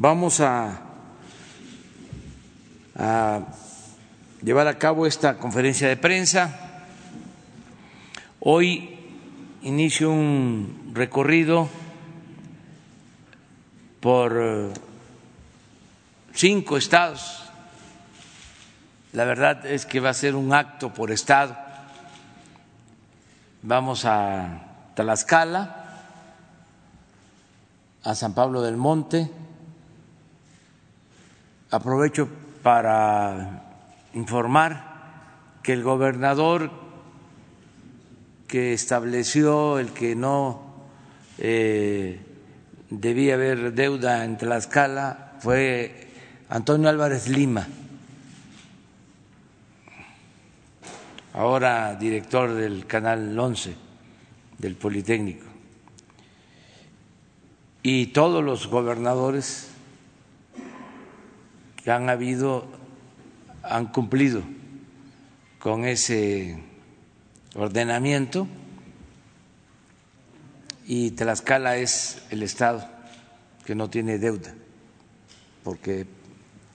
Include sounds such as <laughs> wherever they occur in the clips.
vamos a, llevar a cabo esta conferencia de prensa. Hoy inicio un recorrido por eh, cinco estados. La verdad es que va a ser un acto por estado. Vamos a Tlaxcala, a San Pablo del Monte. Aprovecho para informar que el gobernador que estableció el que no eh, debía haber deuda en Tlaxcala fue Antonio Álvarez Lima, ahora director del Canal 11 del Politécnico. Y todos los gobernadores han habido han cumplido con ese ordenamiento y Tlaxcala es el Estado que no tiene deuda, porque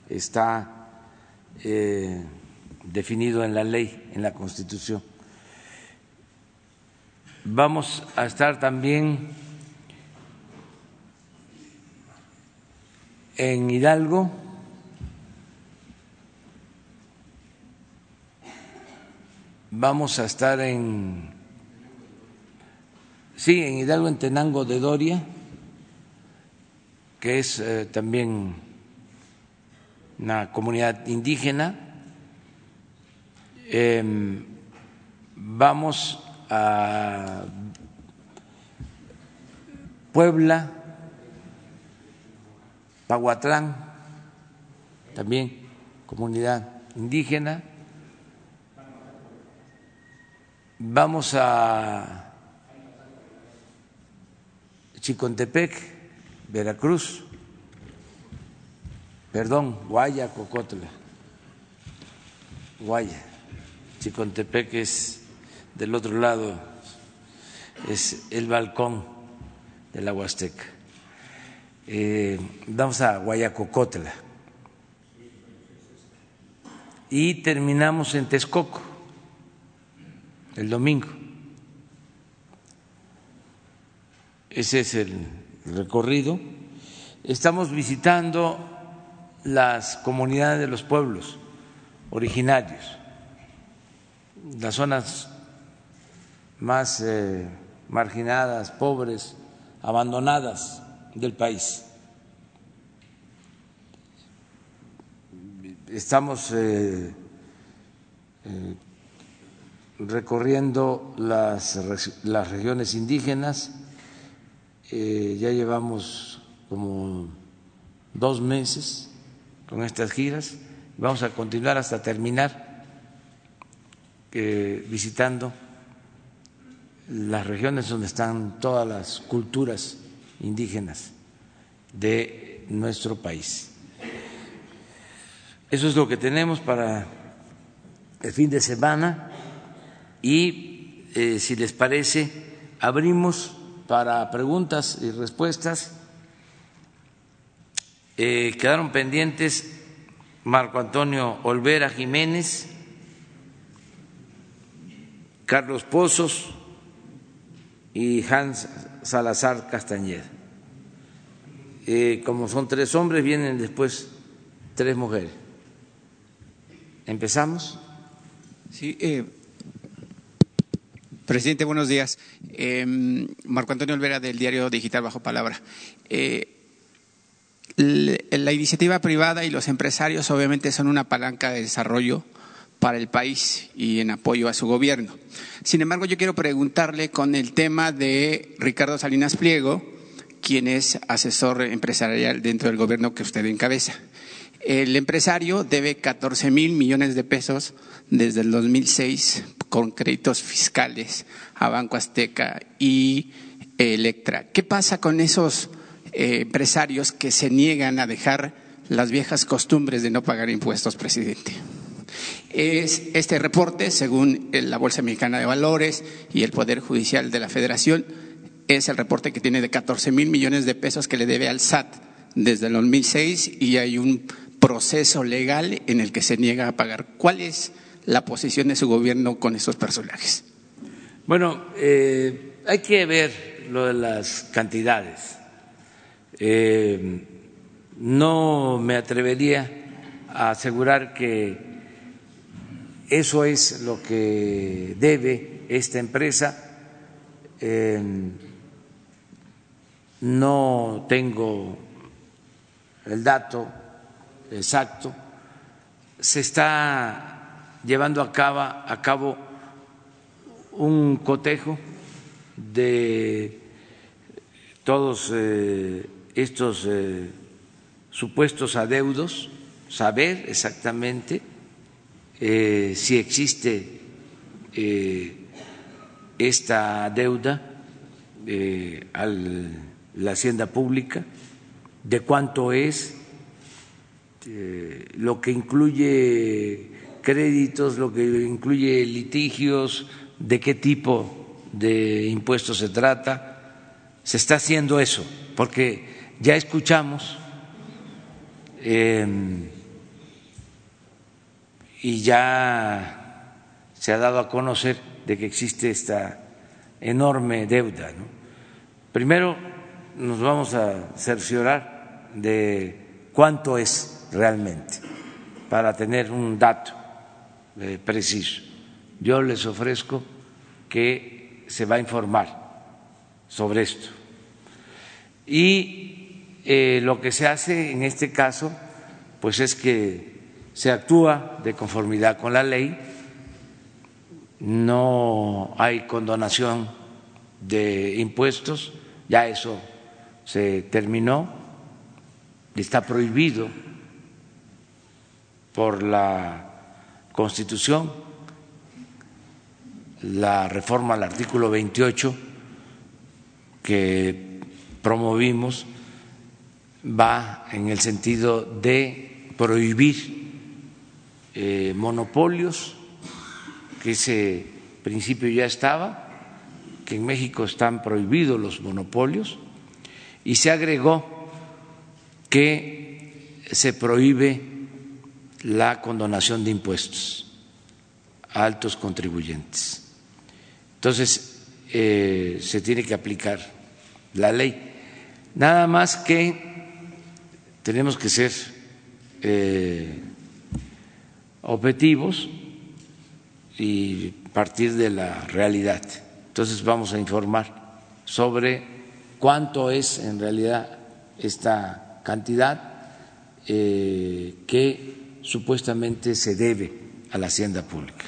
está eh, definido en la ley, en la Constitución. Vamos a estar también en Hidalgo. Vamos a estar en Sí, en Hidalgo, en Tenango de Doria, que es eh, también una comunidad indígena. Em, vamos a Puebla, Pahuatlán, también comunidad indígena. Vamos a Chicontepec, Veracruz, perdón, Guaya, Cocotla, Guaya, Chicontepec es del otro lado, es el balcón de la Huasteca. Eh, vamos a Guayacocotla y terminamos en Texcoco el domingo. Ese es el recorrido. Estamos visitando las comunidades de los pueblos originarios, las zonas más eh, marginadas, pobres, abandonadas del país. Estamos eh, eh, recorriendo las, las regiones indígenas. Eh, ya llevamos como dos meses con estas giras, vamos a continuar hasta terminar eh, visitando las regiones donde están todas las culturas indígenas de nuestro país. Eso es lo que tenemos para el fin de semana y, eh, si les parece, abrimos para preguntas y respuestas. Eh, quedaron pendientes Marco Antonio Olvera Jiménez, Carlos Pozos y Hans Salazar Castañeda. Eh, como son tres hombres, vienen después tres mujeres. ¿Empezamos? Sí, eh, Presidente, buenos días. Em, Marco Antonio Olvera del diario digital Bajo Palabra. Eh, la iniciativa privada y los empresarios obviamente son una palanca de desarrollo para el país y en apoyo a su gobierno. Sin embargo, yo quiero preguntarle con el tema de Ricardo Salinas Pliego, quien es asesor empresarial dentro del gobierno que usted encabeza. El empresario debe 14 mil millones de pesos desde el 2006 con créditos fiscales a Banco Azteca y Electra. ¿Qué pasa con esos eh, empresarios que se niegan a dejar las viejas costumbres de no pagar impuestos, presidente? Es este reporte, según la Bolsa Mexicana de Valores y el Poder Judicial de la Federación, es el reporte que tiene de 14 mil millones de pesos que le debe al SAT desde el 2006 y hay un proceso legal en el que se niega a pagar. ¿Cuál es la posición de su gobierno con esos personajes? Bueno, eh, hay que ver lo de las cantidades. Eh, no me atrevería a asegurar que eso es lo que debe esta empresa. Eh, no tengo el dato exacto. Se está llevando a cabo, a cabo un cotejo de todos eh, estos eh, supuestos adeudos, saber exactamente eh, si existe esta deuda a la hacienda pública, de cuánto es, lo que incluye créditos, lo que incluye litigios, de qué tipo de impuestos se trata. Se está haciendo eso, porque ya escuchamos em, y ya se ha dado a conocer de que existe esta enorme deuda. Primero nos vamos a cerciorar de cuánto es realmente para tener un dato preciso. Yo les ofrezco que se va a informar sobre esto. Y eh, lo que se hace en este caso, pues es que se actúa de conformidad con la ley, no hay condonación de impuestos, ya eso se terminó, está prohibido por la Constitución la reforma al artículo 28 que promovimos va en el sentido de prohibir eh, monopolios, que ese principio ya estaba, que en México están prohibidos los monopolios, y se agregó que se prohíbe la condonación de impuestos a altos contribuyentes. Entonces, eh, se tiene que aplicar la ley. Nada más que tenemos que ser eh, objetivos y partir de la realidad. Entonces vamos a informar sobre cuánto es en realidad esta cantidad eh, que supuestamente se debe a la hacienda pública.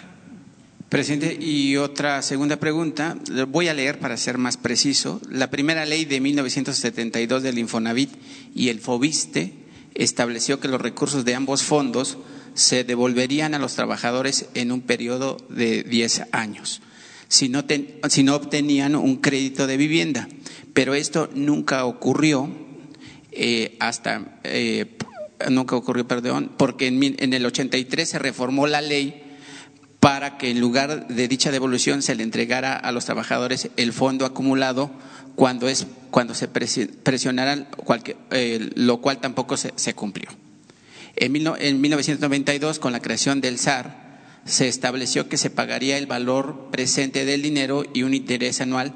Presidente, y otra segunda pregunta, voy a leer para ser más preciso. La primera ley de 1972 del Infonavit y el FOBISTE estableció que los recursos de ambos fondos se devolverían a los trabajadores en un periodo de 10 años, si no, si no obtenían un crédito de vivienda. Pero esto nunca ocurrió eh, hasta, eh, nunca ocurrió, perdón, porque en, en el 83 se reformó la ley para que en lugar de dicha devolución se le entregara a los trabajadores el fondo acumulado cuando, es, cuando se presionaran, eh, lo cual tampoco se, cumplió. En, en 1992, con la creación del SAR, se estableció que se pagaría el valor presente del dinero y un interés anual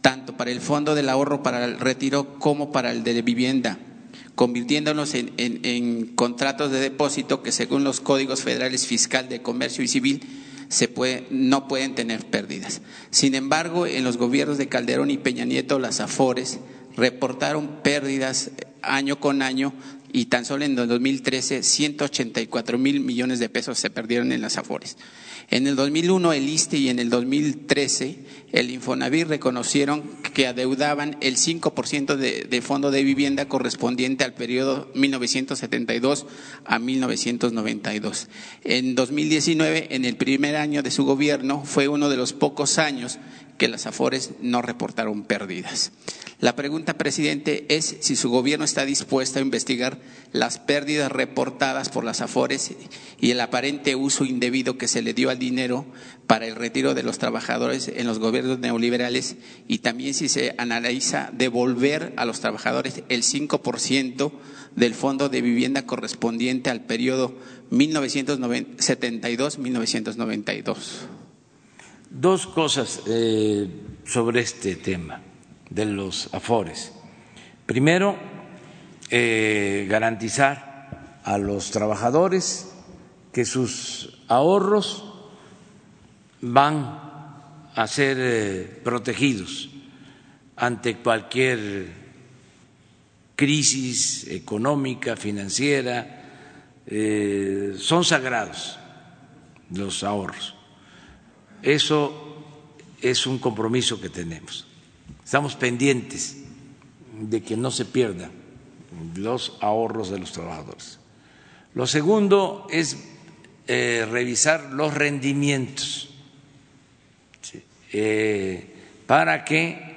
tanto para el fondo del ahorro para el retiro como para el de vivienda, convirtiéndonos en, en, contratos de depósito que según los códigos federales fiscal de comercio y civil se puede, no pueden tener pérdidas. Sin embargo, en los gobiernos de Calderón y Peña Nieto, las AFORES reportaron pérdidas año con año y tan solo en 2013 184 mil millones de pesos se perdieron en las AFORES. En el 2001 el ISTE y en el 2013 el Infonavit reconocieron que adeudaban el 5% de, de fondo de vivienda correspondiente al periodo 1972 a 1992. En 2019, en el primer año de su gobierno, fue uno de los pocos años que las AFORES no reportaron pérdidas. La pregunta, presidente, es si su gobierno está dispuesto a investigar las pérdidas reportadas por las AFORES y el aparente uso indebido que se le dio al dinero para el retiro de los trabajadores en los gobiernos neoliberales y también si se analiza devolver a los trabajadores el 5% del fondo de vivienda correspondiente al periodo 1972-1992. Dos cosas eh, sobre este tema de los afores. Primero, eh, garantizar a los trabajadores que sus ahorros van a ser eh, protegidos ante cualquier crisis económica, financiera, son sagrados los ahorros. Eso es un compromiso que tenemos. Estamos pendientes de que no se pierdan los ahorros de los trabajadores. Lo segundo es eh, revisar los rendimientos eh, para que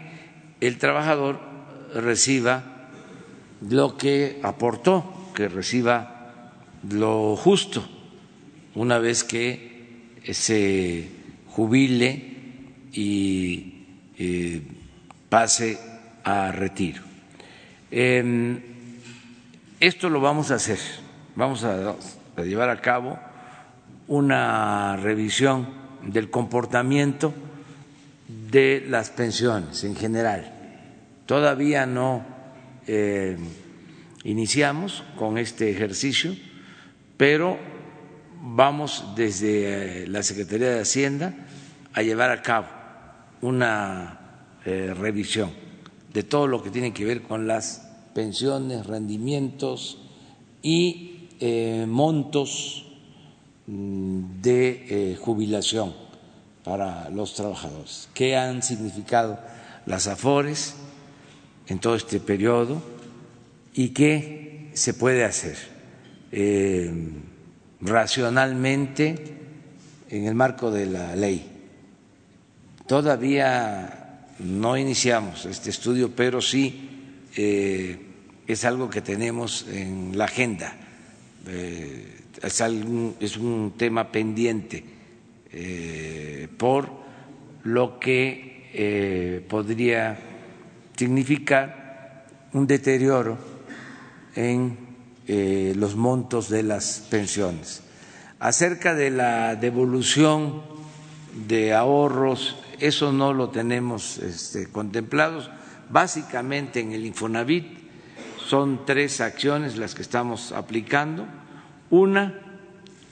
el trabajador reciba lo que aportó, que reciba lo justo una vez que se jubile y eh, pase a retiro. Em, esto lo vamos a hacer, vamos a, llevar a cabo una revisión del comportamiento de las pensiones en general. Todavía no eh, iniciamos con este ejercicio, pero vamos desde eh, la Secretaría de Hacienda a llevar a cabo una eh, revisión de todo lo que tiene que ver con las pensiones, rendimientos y eh, montos mm, de eh, jubilación para los trabajadores. ¿Qué han significado las AFORES en todo este periodo y qué se puede hacer racionalmente en el marco de la ley? Todavía no iniciamos este estudio, pero sí eh, es algo que tenemos en la agenda. Eh, es, un tema pendiente eh, por lo que podría significar un deterioro en los montos de las pensiones. Acerca de la devolución de ahorros eso no lo tenemos este, contemplados. Básicamente en el Infonavit son tres acciones las que estamos aplicando. Una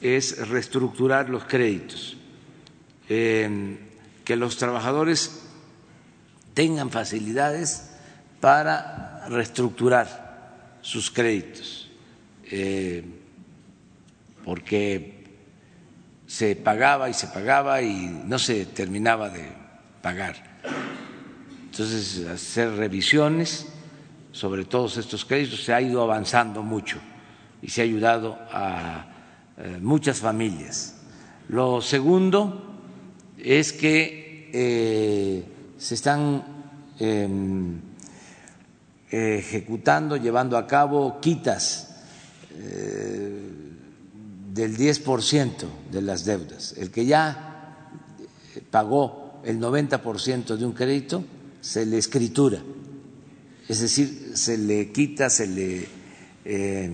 es reestructurar los créditos, que los trabajadores tengan facilidades para reestructurar sus créditos, eh, porque se pagaba y se pagaba y no se terminaba de pagar. Entonces, hacer revisiones sobre todos estos créditos se ha ido avanzando mucho y se ha ayudado a eh, muchas familias. Lo segundo es que eh, se están em, ejecutando, llevando a cabo quitas eh, del 10% de las deudas. El que ya pagó el 90% de un crédito se le escritura, es decir, se le quita, se le eh,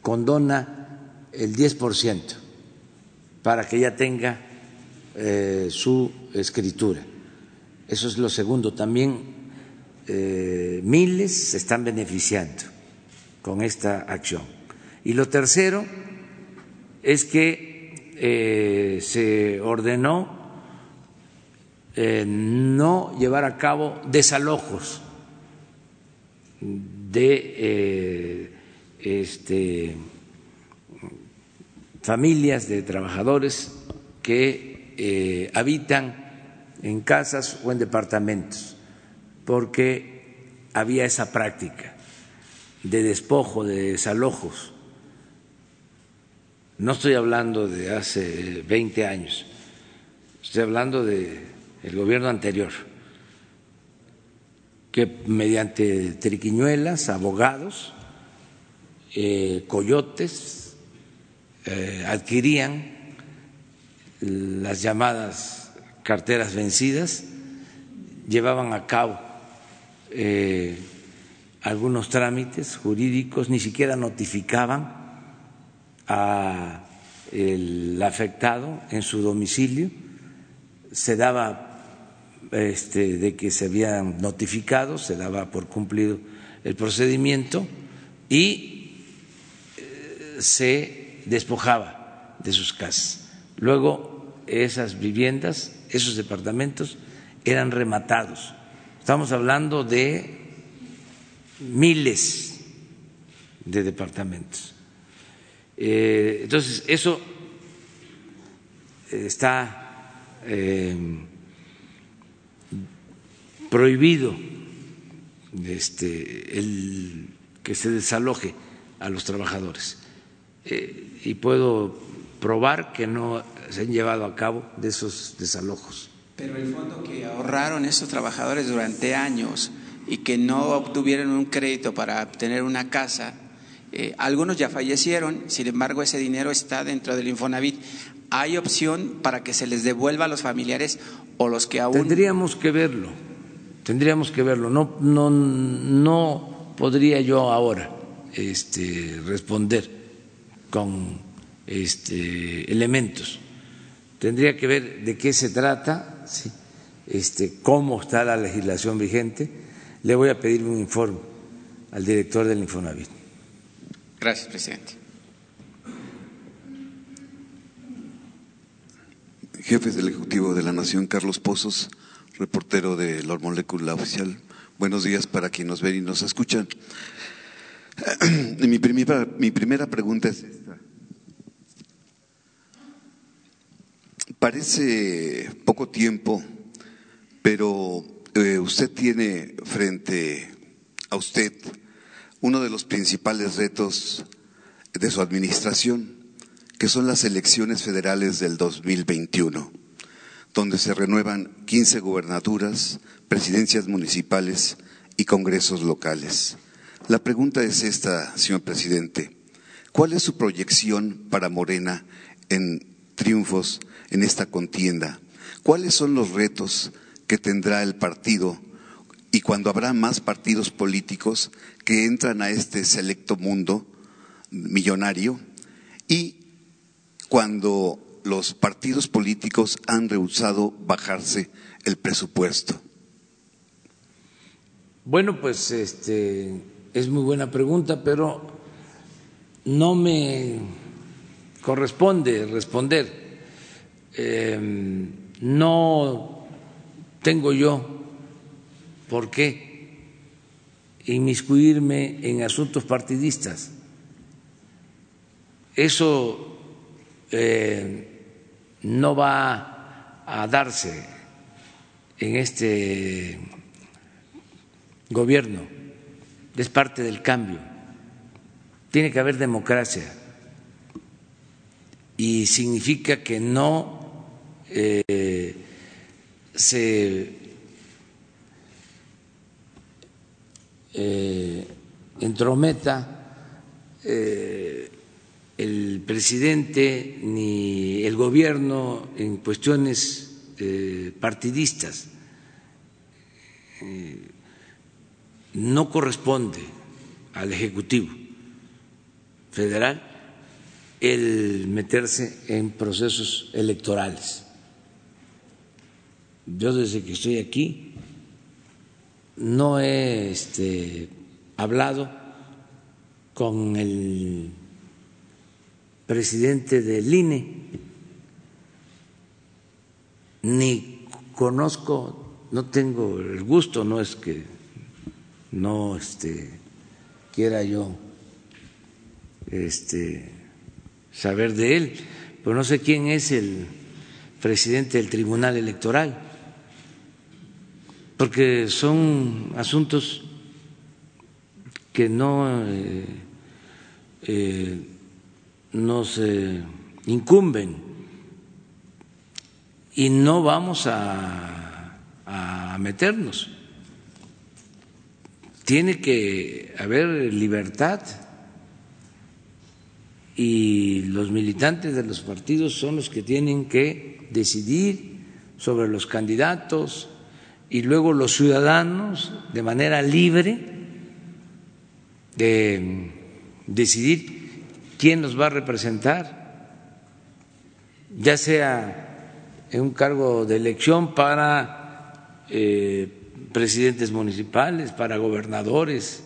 condona el 10% para que ya tenga eh, su escritura. Eso es lo segundo. También eh, miles se están beneficiando con esta acción. Y lo tercero es que se ordenó eh, no llevar a cabo desalojos de eh, este, familias de trabajadores que eh, habitan en casas o en departamentos, porque había esa práctica de despojo, de desalojos. No estoy hablando de hace 20 años, estoy hablando de el gobierno anterior, que mediante triquiñuelas, abogados, eh, coyotes, eh, adquirían las llamadas carteras vencidas, llevaban a cabo eh, algunos trámites jurídicos, ni siquiera notificaban al afectado en su domicilio, se daba este, de que se habían notificado, se daba por cumplido el procedimiento y eh, se despojaba de sus casas. Luego esas viviendas, esos departamentos eran rematados. Estamos hablando de miles de departamentos. Eh, entonces, eso está eh, prohibido este, el que se desaloje a los trabajadores. Eh, y puedo probar que no se han llevado a cabo de esos desalojos. Pero el fondo que ahorraron esos trabajadores durante años y que no obtuvieron un crédito para obtener una casa, eh, algunos ya fallecieron, sin embargo ese dinero está dentro del Infonavit. ¿Hay opción para que se les devuelva a los familiares o los que aún... Tendríamos que verlo, tendríamos que verlo. No, no, no podría yo ahora este, responder con este, elementos. Tendría que ver de qué se trata, este, cómo está la legislación vigente. Le voy a pedir un informe al director del Infonavit. Gracias, presidente. Jefe del Ejecutivo de la Nación, Carlos Pozos, reportero de La Molécula Oficial. Buenos días para quienes nos ven y nos escuchan. <clears throat> Mi primera, mi primera pregunta es esta. Parece poco tiempo, pero eh, usted tiene frente a usted uno de los principales retos de su administración, que son las elecciones federales del 2021, donde se renuevan 15 gubernaturas, presidencias municipales y congresos locales. La pregunta es esta, señor presidente. ¿Cuál es su proyección para Morena en triunfos en esta contienda? ¿Cuáles son los retos que tendrá el partido y cuando habrá más partidos políticos que entran a este selecto mundo millonario y cuando los partidos políticos han rehusado bajarse el presupuesto? Bueno, pues este es muy buena pregunta, pero no me corresponde responder. Em, no tengo yo ¿Por qué inmiscuirme en asuntos partidistas? Eso eh, no va a darse en este gobierno, es parte del cambio. Tiene que haber democracia y significa que no eh, se eh, entrometa eh, el presidente ni el gobierno en cuestiones eh, partidistas. Eh, no corresponde al Ejecutivo federal el meterse en procesos electorales. Yo desde que estoy aquí no he este, hablado con el presidente del INE, ni conozco, no tengo el gusto, no es que no este, quiera yo este, saber de él, pero no sé quién es el presidente del Tribunal Electoral porque son asuntos que no eh, eh, nos incumben y no vamos a a meternos. Tiene que haber libertad y los militantes de los partidos son los que tienen que decidir sobre los candidatos y luego los ciudadanos de manera libre de decidir quién nos va a representar, ya sea en un cargo de elección para eh, presidentes municipales, para gobernadores,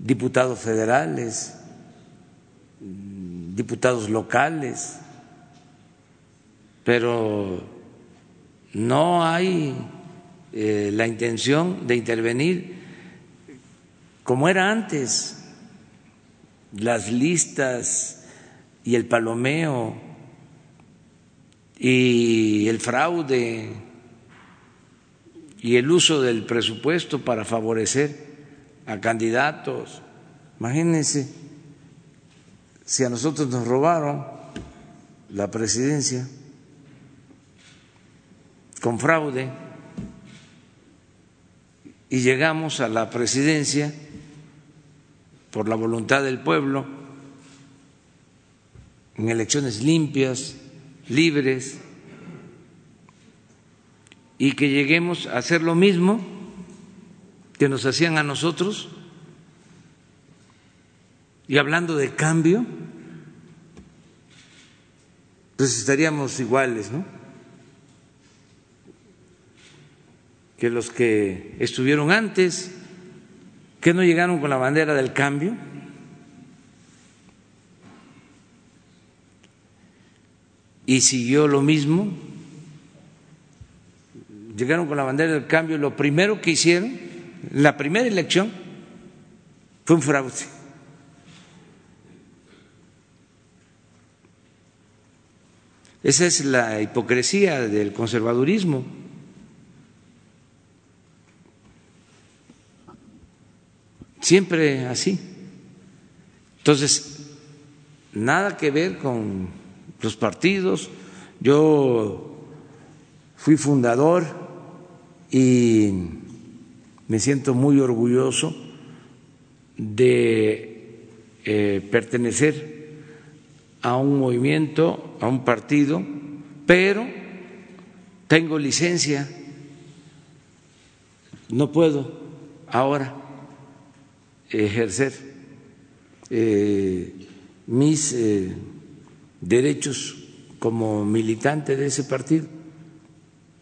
diputados federales, diputados locales, pero no hay eh, la intención de intervenir como era antes, las listas y el palomeo y el fraude y el uso del presupuesto para favorecer a candidatos. Imagínense si a nosotros nos robaron la presidencia con fraude y llegamos a la presidencia por la voluntad del pueblo en elecciones limpias, libres, y que lleguemos a hacer lo mismo que nos hacían a nosotros y hablando de cambio, pues estaríamos iguales, ¿no? Que los que estuvieron antes, que no llegaron con la bandera del cambio. Y siguió lo mismo, llegaron con la bandera del cambio, lo primero que hicieron, la primera elección, fue un fraude. Esa es la hipocresía del conservadurismo. Siempre así. Entonces, nada que ver con los partidos. Yo fui fundador y me siento muy orgulloso de eh, pertenecer a un movimiento, a un partido, pero tengo licencia, no puedo ahora ejercer eh, mis eh, derechos como militante de ese partido,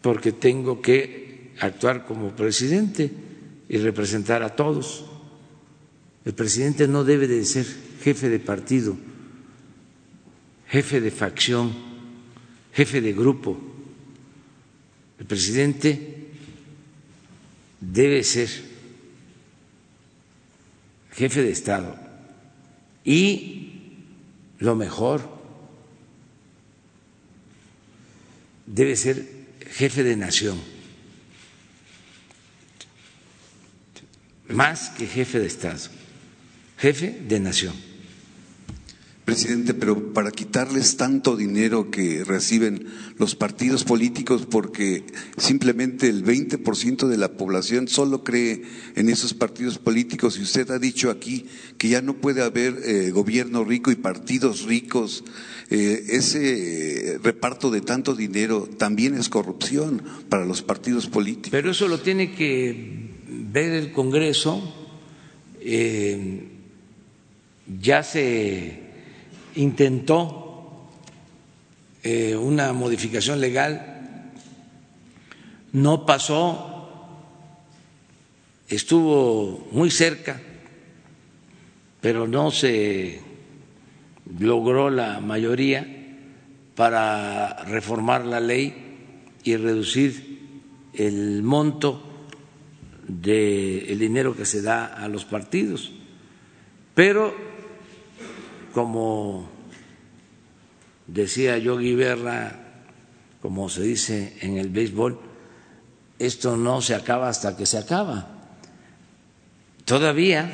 porque tengo que actuar como presidente y representar a todos. El presidente no debe de ser jefe de partido jefe de facción, jefe de grupo. El presidente debe ser jefe de Estado y lo mejor debe ser jefe de nación, más que jefe de Estado, jefe de nación. Presidente, pero para quitarles tanto dinero que reciben los partidos políticos, porque simplemente el 20% de la población solo cree en esos partidos políticos, y usted ha dicho aquí que ya no puede haber eh, gobierno rico y partidos ricos, eh, ese reparto de tanto dinero también es corrupción para los partidos políticos. Pero eso lo tiene que ver el Congreso. Eh, ya se intentó eh, una modificación legal, no pasó, estuvo muy cerca, pero no se logró la mayoría para reformar la ley y reducir el monto del dinero que se da a los partidos. Pero como decía Yogi Berra, como se dice en el béisbol, esto no se acaba hasta que se acaba. Todavía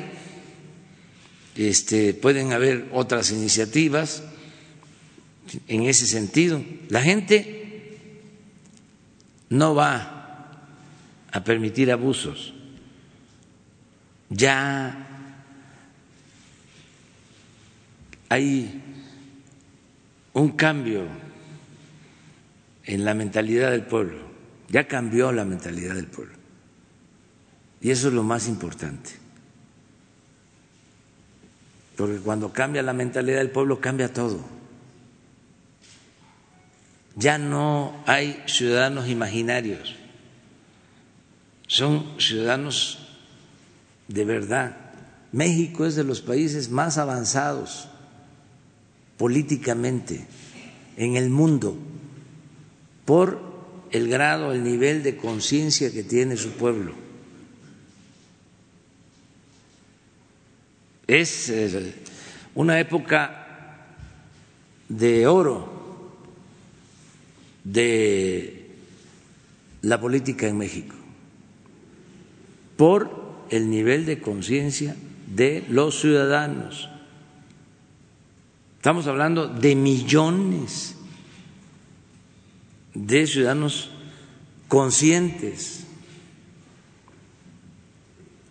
este, pueden haber otras iniciativas en ese sentido. La gente no va a permitir abusos. Ya hay un cambio en la mentalidad del pueblo, ya cambió la mentalidad del pueblo. Y eso es lo más importante. Porque cuando cambia la mentalidad del pueblo, cambia todo. Ya no hay ciudadanos imaginarios, son ciudadanos de verdad. México es de los países más avanzados políticamente en el mundo por el grado, el nivel de conciencia que tiene su pueblo. Es eh, una época de oro de la política en México por el nivel de conciencia de los ciudadanos. Estamos hablando de millones de ciudadanos conscientes,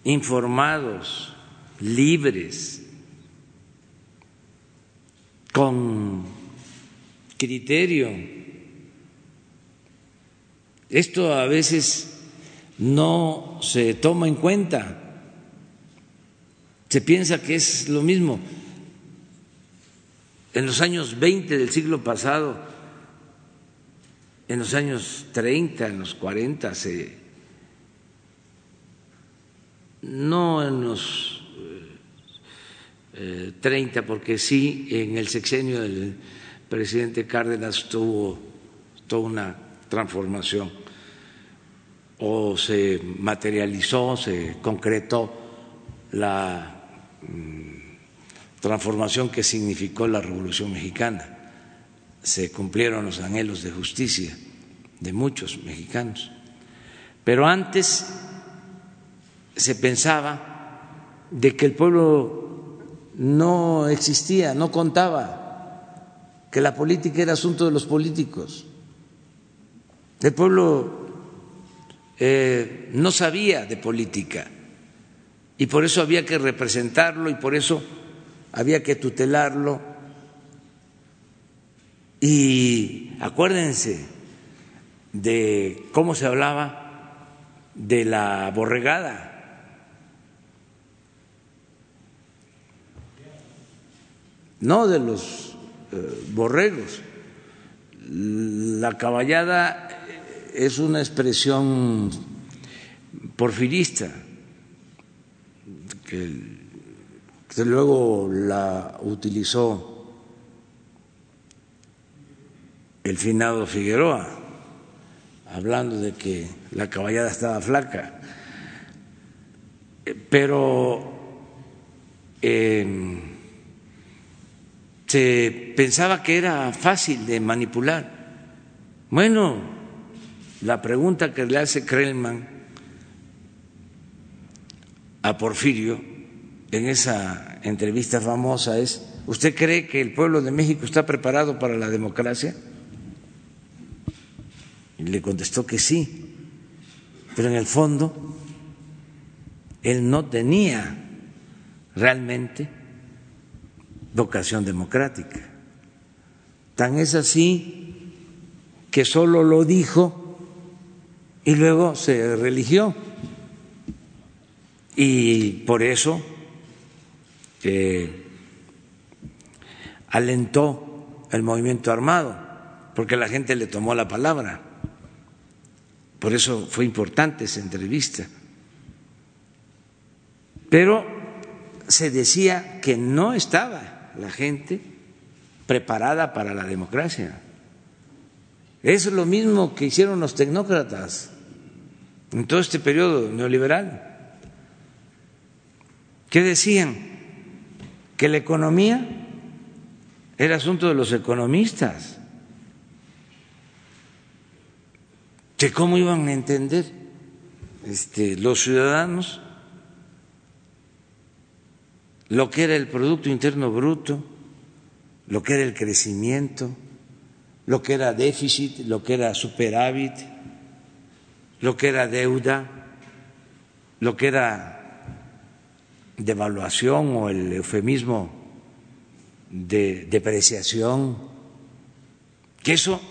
informados, libres, con criterio. Esto a veces no se toma en cuenta. Se piensa que es lo mismo. En los años 20 del siglo pasado, en los años 30, en los 40, se, no en los 30, eh, porque sí, en el sexenio del presidente Cárdenas tuvo toda una transformación. O se materializó, se concretó la mm, transformación que significó la Revolución Mexicana. Se cumplieron los anhelos de justicia de muchos mexicanos. Pero antes se pensaba de que el pueblo no existía, no contaba, que la política era asunto de los políticos. El pueblo eh, no sabía de política y por eso había que representarlo y por eso había que tutelarlo. Y acuérdense de cómo se hablaba de la borregada. No de los eh, borregos. La caballada es una expresión porfirista que, luego la utilizó el finado Figueroa, hablando de que la caballada estaba flaca. Pero em, se pensaba que era fácil de manipular. Bueno, la pregunta que le hace Krellman a Porfirio en esa entrevista famosa es, ¿usted cree que el pueblo de México está preparado para la democracia? Y le contestó que sí, pero en el fondo él no tenía realmente vocación democrática. Tan es así que solo lo dijo y luego se religió. Y por eso alentó el movimiento armado, porque la gente le tomó la palabra. Por eso fue importante esa entrevista. Pero se decía que no estaba la gente preparada para la democracia. Es lo mismo que hicieron los tecnócratas en todo este periodo neoliberal. ¿Qué decían? Que la economía era asunto de los economistas. Que cómo iban a entender este, los ciudadanos lo que era el Producto Interno Bruto, lo que era el crecimiento, lo que era déficit, lo que era superávit, lo que era deuda, lo que era devaluación o el eufemismo de depreciación, que eso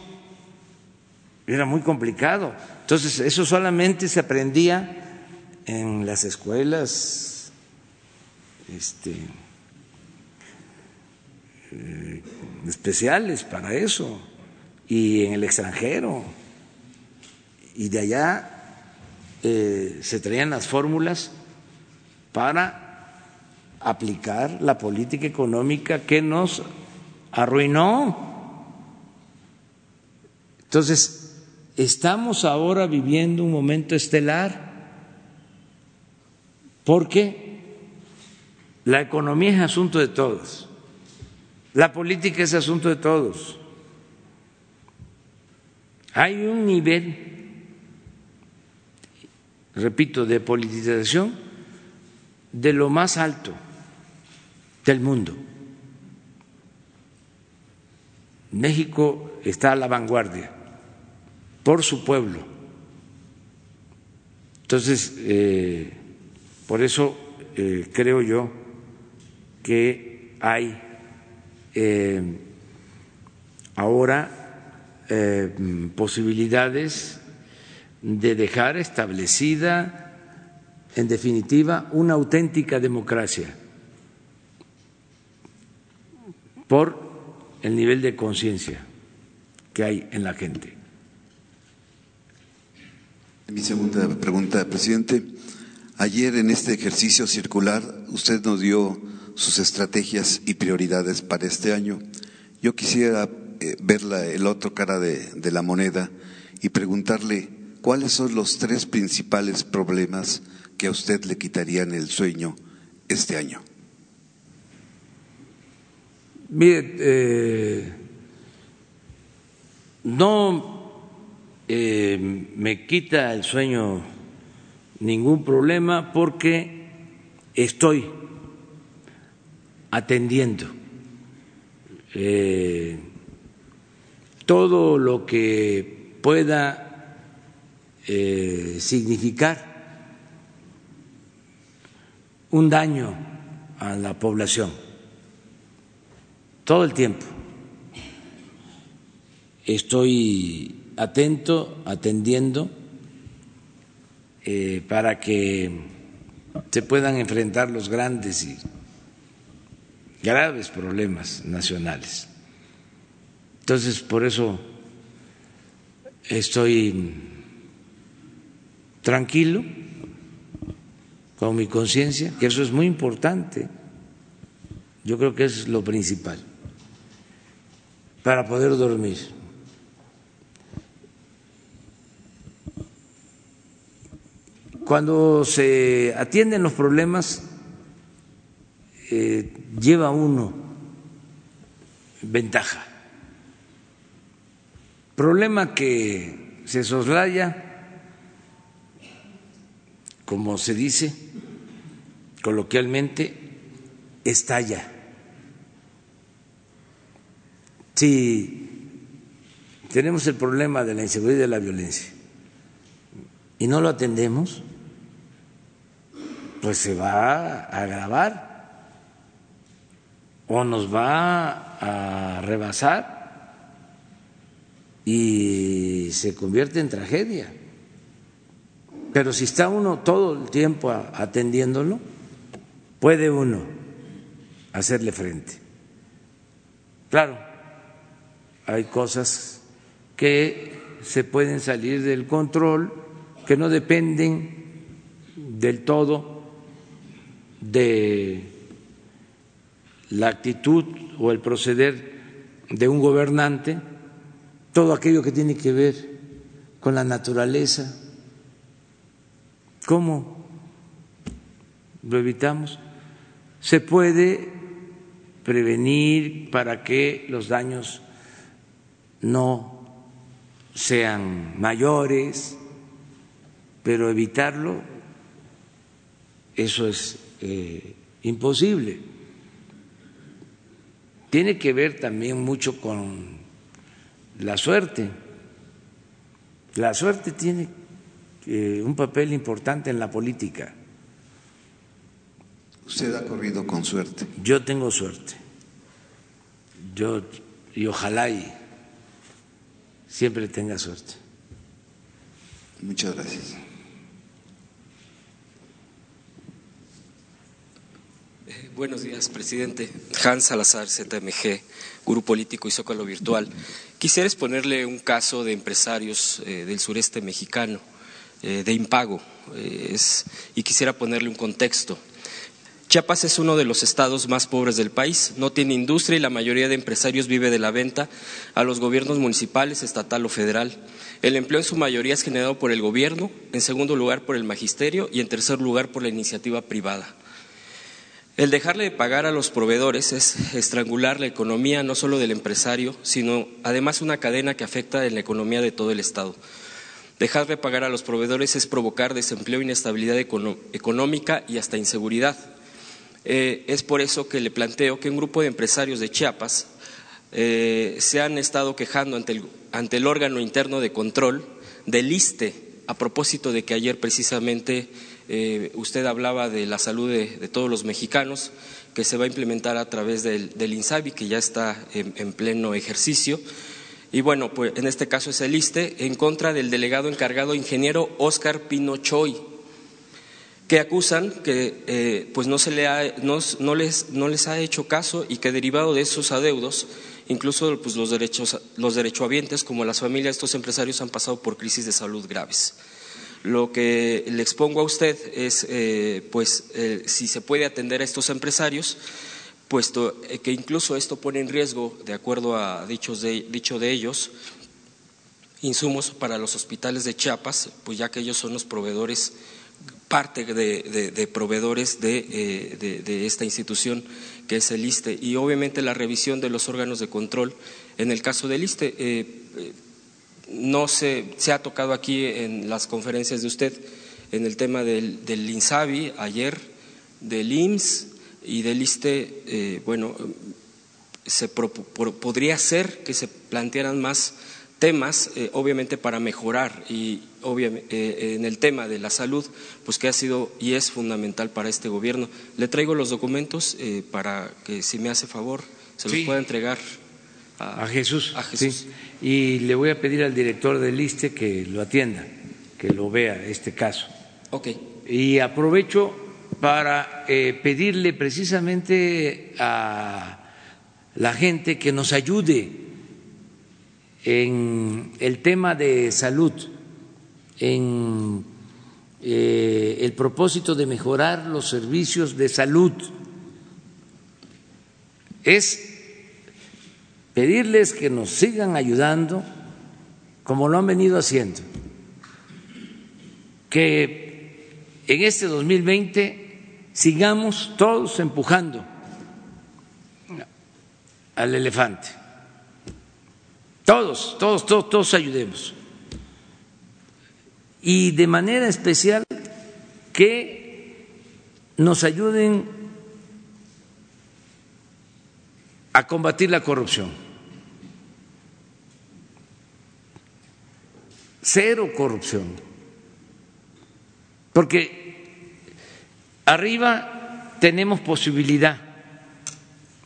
era muy complicado. Entonces, eso solamente se aprendía en las escuelas este, eh, especiales para eso y en el extranjero. Y de allá eh, se traían las fórmulas para aplicar la política económica que nos arruinó. Entonces, estamos ahora viviendo un momento estelar porque la economía es asunto de todos, la política es asunto de todos. Hay un nivel, repito, de politización de lo más alto del mundo. México está a la vanguardia por su pueblo. Entonces, eh, por eso eh, creo yo que hay eh, ahora posibilidades de dejar establecida, en definitiva, una auténtica democracia por el nivel de conciencia que hay en la gente. Mi segunda pregunta, presidente. Ayer en este ejercicio circular usted nos dio sus estrategias y prioridades para este año. Yo quisiera eh, ver la, el otro cara de, de la moneda y preguntarle cuáles son los tres principales problemas que a usted le quitarían el sueño este año. Mire, eh, no eh, me quita el sueño ningún problema porque estoy atendiendo eh, todo lo que pueda eh, significar un daño a la población todo el tiempo. Estoy atento, atendiendo eh, para que se puedan enfrentar los grandes y graves problemas nacionales. Entonces, por eso estoy tranquilo con mi conciencia, que eso es muy importante. Yo creo que es lo principal para poder dormir. Cuando se atienden los problemas, eh, lleva uno ventaja. Problema que se soslaya, como se dice coloquialmente, estalla. Si tenemos el problema de la inseguridad y de la violencia. Y no lo atendemos, pues se va a agravar. O nos va a rebasar. Y se convierte en tragedia. Pero si está uno todo el tiempo atendiéndolo, puede uno hacerle frente. Claro, hay cosas que se pueden salir del control, que no dependen del todo de la actitud o el proceder de un gobernante, todo aquello que tiene que ver con la naturaleza. ¿Cómo lo evitamos? Se puede prevenir para que los daños no sean mayores, pero evitarlo, eso es eh, imposible. Tiene que ver también mucho con la suerte. La suerte tiene eh, un papel importante en la política. Usted ha corrido con suerte. Yo tengo suerte. Yo y ojalá y siempre tenga suerte. Muchas gracias. Eh, buenos días, presidente. Hans Salazar, ZMG, Gurú Político y Zócalo Virtual. Quisiera exponerle un caso de empresarios eh, del sureste mexicano, eh, de impago, y quisiera ponerle un contexto. Chiapas es uno de los estados más pobres del país, no tiene industria y la mayoría de empresarios vive de la venta a los gobiernos municipales, estatal o federal. El empleo en su mayoría es generado por el gobierno, en segundo lugar por el magisterio y en tercer lugar por la iniciativa privada. El dejarle de pagar a los proveedores es estrangular la economía no solo del empresario, sino además una cadena que afecta en la economía de todo el Estado. Dejar de pagar a los proveedores es provocar desempleo, inestabilidad económica y hasta inseguridad. Eh, es por eso que le planteo que un grupo de empresarios de Chiapas eh, se han estado quejando ante el, órgano interno de control del ISTE a propósito de que ayer precisamente eh, usted hablaba de la salud de, todos los mexicanos que se va a implementar a través del, INSABI que ya está en, pleno ejercicio. Y bueno, pues en este caso es el ISTE en contra del delegado encargado ingeniero Oscar Pinochoy que acusan que eh, pues no, se le ha, no, les, no, les, ha hecho caso y que derivado de esos adeudos, incluso pues, los, derechos, los derechohabientes, como las familias de estos empresarios, han pasado por crisis de salud graves. Lo que le expongo a usted es, eh, pues, eh, si se puede atender a estos empresarios, puesto que incluso esto pone en riesgo, de acuerdo a dichos dicho de ellos, insumos para los hospitales de Chiapas, pues ya que ellos son los proveedores parte de, proveedores eh, de, esta institución que es el ISTE y obviamente la revisión de los órganos de control. En el caso del ISTE, eh, eh, no se, se, ha tocado aquí en las conferencias de usted en el tema del, del INSABI ayer, del IMSS y del ISTE, bueno, se podría ser que se plantearan más temas, obviamente para mejorar y, obviamente, eh, en el tema de la salud, pues que ha sido y es fundamental para este gobierno. Le traigo los documentos eh, para que, si me hace favor, se los pueda entregar a, Jesús. Y le voy a pedir al director del ISTE que lo atienda, que lo vea este caso. Ok. Y aprovecho para eh, pedirle precisamente a la gente que nos ayude en el tema de salud en eh, el propósito de mejorar los servicios de salud. Es pedirles que nos sigan ayudando como lo han venido haciendo, que en este 2020 sigamos todos empujando al elefante. Todos, todos, todos, todos ayudemos y de manera especial que nos ayuden a combatir la corrupción. Cero corrupción. Porque arriba tenemos posibilidad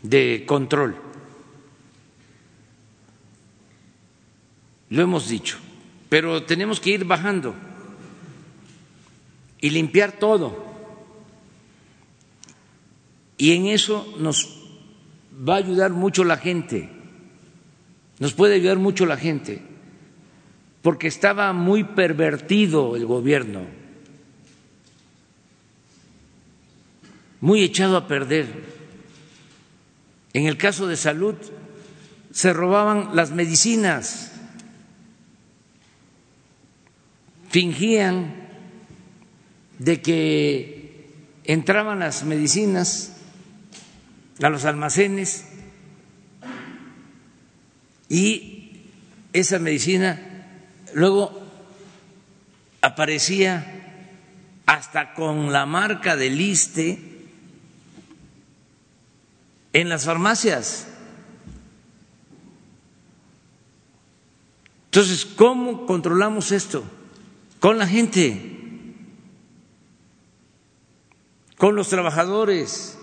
de control. Lo hemos dicho, pero tenemos que ir bajando y limpiar todo. Y en eso nos va a ayudar mucho la gente, nos puede ayudar mucho la gente, porque estaba muy pervertido el gobierno, muy echado a perder. En el caso de salud, se robaban las medicinas, fingían de que entraban las medicinas a los almacenes y esa medicina luego aparecía hasta con la marca del ISTE en las farmacias. Entonces, ¿cómo controlamos esto? Con la gente, con los trabajadores,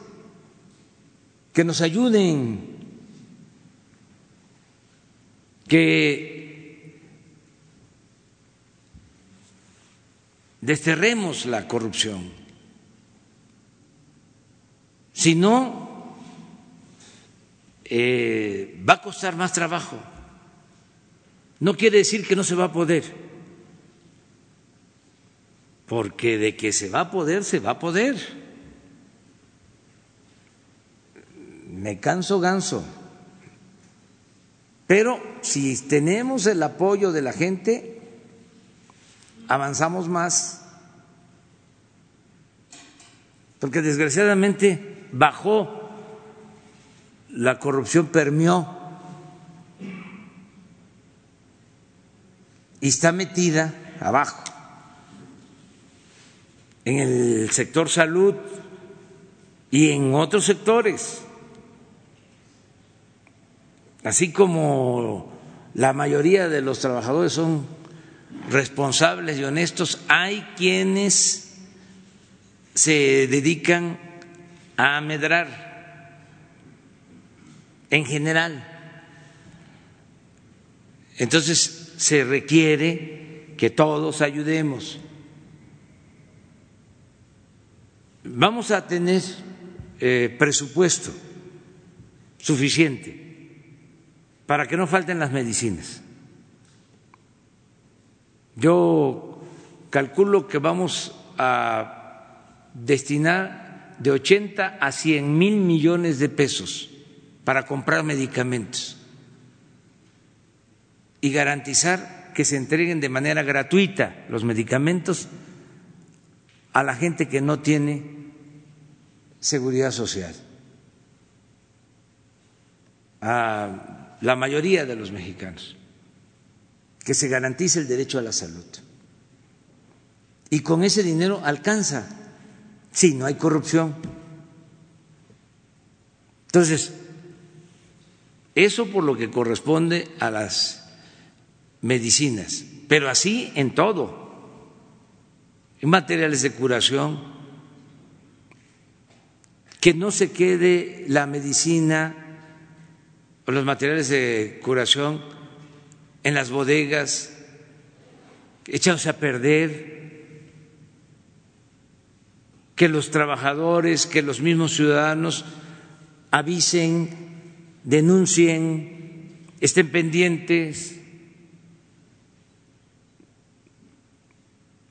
que nos ayuden, que desterremos la corrupción. Si no, eh, va a costar más trabajo. No quiere decir que no se va a poder, porque de que se va a poder, se va a poder. Me canso ganso. Pero si tenemos el apoyo de la gente, avanzamos más. Porque desgraciadamente bajó, la corrupción permeó y está metida abajo, en el sector salud y en otros sectores. Así como la mayoría de los trabajadores son responsables y honestos, hay quienes se dedican a medrar en general. Entonces, se requiere que todos ayudemos. Vamos a tener eh, presupuesto suficiente para que no falten las medicinas. Yo calculo que vamos a destinar de 80 a 100 mil millones de pesos para comprar medicamentos y garantizar que se entreguen de manera gratuita los medicamentos a la gente que no tiene seguridad social, a la mayoría de los mexicanos, que se garantice el derecho a la salud. Y con ese dinero alcanza, si no hay corrupción. Entonces, eso por lo que corresponde a las medicinas, pero así en todo, en materiales de curación, que no se quede la medicina o los materiales de curación en las bodegas, echados a perder, que los trabajadores, que los mismos ciudadanos avisen, denuncien, estén pendientes.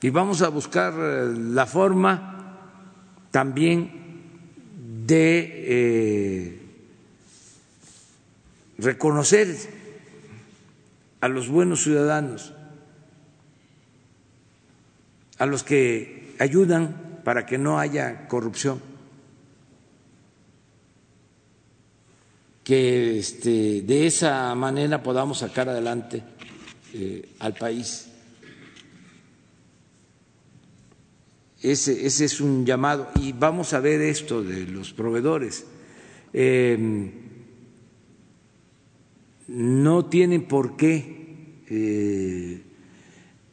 Y vamos a buscar eh, la forma también de eh, reconocer a los buenos ciudadanos, a los que ayudan para que no haya corrupción, que este, de esa manera podamos sacar adelante eh, al país. Ese, es un llamado. Y vamos a ver esto de los proveedores. Em, no tienen por qué eh,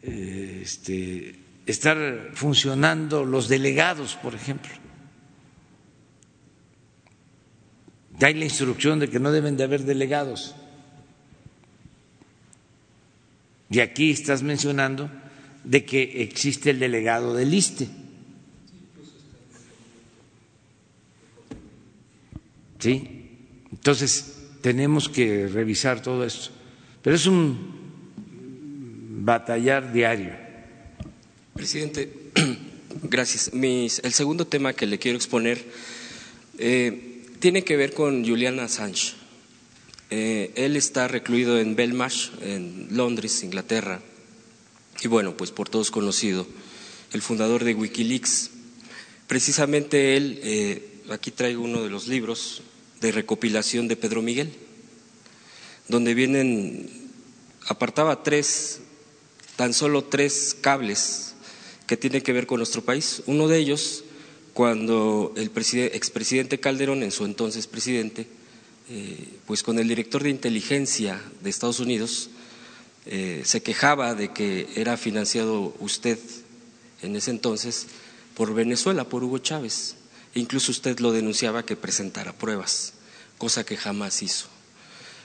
eh, este, estar funcionando los delegados, por ejemplo. Hay la instrucción de que no deben de haber delegados. Y aquí estás mencionando de que existe el delegado del ISTE. ¿Sí? Entonces, tenemos que revisar todo esto. Pero es un batallar diario. Presidente, <clears throat> gracias. el segundo tema que le quiero exponer eh, tiene que ver con Julian Assange. Eh, él está recluido en Belmarsh, en Londres, Inglaterra y bueno, pues por todos conocido, el fundador de Wikileaks. Precisamente él, eh, aquí traigo uno de los libros de recopilación de Pedro Miguel, donde vienen, apartaba tres, tan solo tres cables que tienen que ver con nuestro país. Uno de ellos, cuando el expresidente Calderón, en su entonces presidente, eh, pues con el director de inteligencia de Estados Unidos, eh, se quejaba de que era financiado usted en ese entonces por Venezuela, por Hugo Chávez. Incluso usted lo denunciaba que presentara pruebas, cosa que jamás hizo.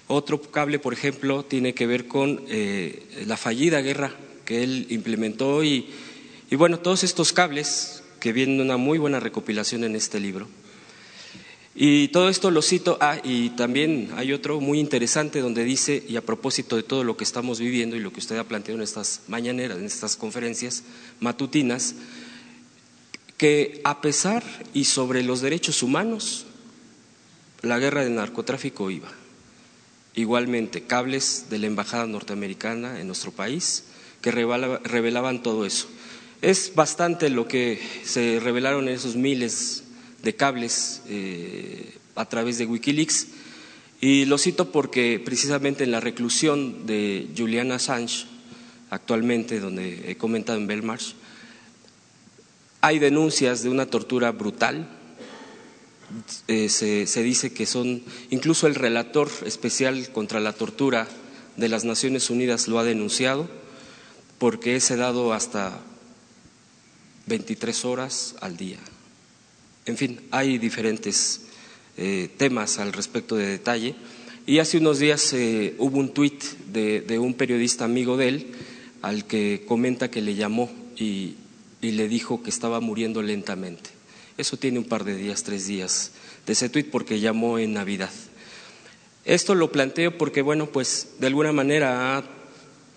Otro cable, por ejemplo, tiene que ver con eh, la fallida guerra que él implementó y, bueno, todos estos cables que vienen una muy buena recopilación en este libro y todo esto lo cito, ah, y también hay otro muy interesante donde dice, y a propósito de todo lo que estamos viviendo y lo que usted ha planteado en estas mañaneras, en estas conferencias matutinas, que a pesar y sobre los derechos humanos, la guerra del narcotráfico iba. Igualmente, cables de la Embajada norteamericana en nuestro país que revelaban todo eso. Es bastante lo que se revelaron en esos miles de cables eh, a través de Wikileaks. Y lo cito porque precisamente en la reclusión de Julian Assange, actualmente donde he comentado en Belmarsh, hay denuncias de una tortura brutal. Eh, se, se dice que son, incluso el relator especial contra la tortura de las Naciones Unidas lo ha denunciado, porque es sedado hasta 23 horas al día. En fin, hay diferentes eh, temas al respecto de detalle. Y hace unos días eh, hubo un tuit de, un periodista amigo de él al que comenta que le llamó y, le dijo que estaba muriendo lentamente. Eso tiene un par de días, tres días de ese tuit porque llamó en Navidad. Esto lo planteo porque, bueno, pues de alguna manera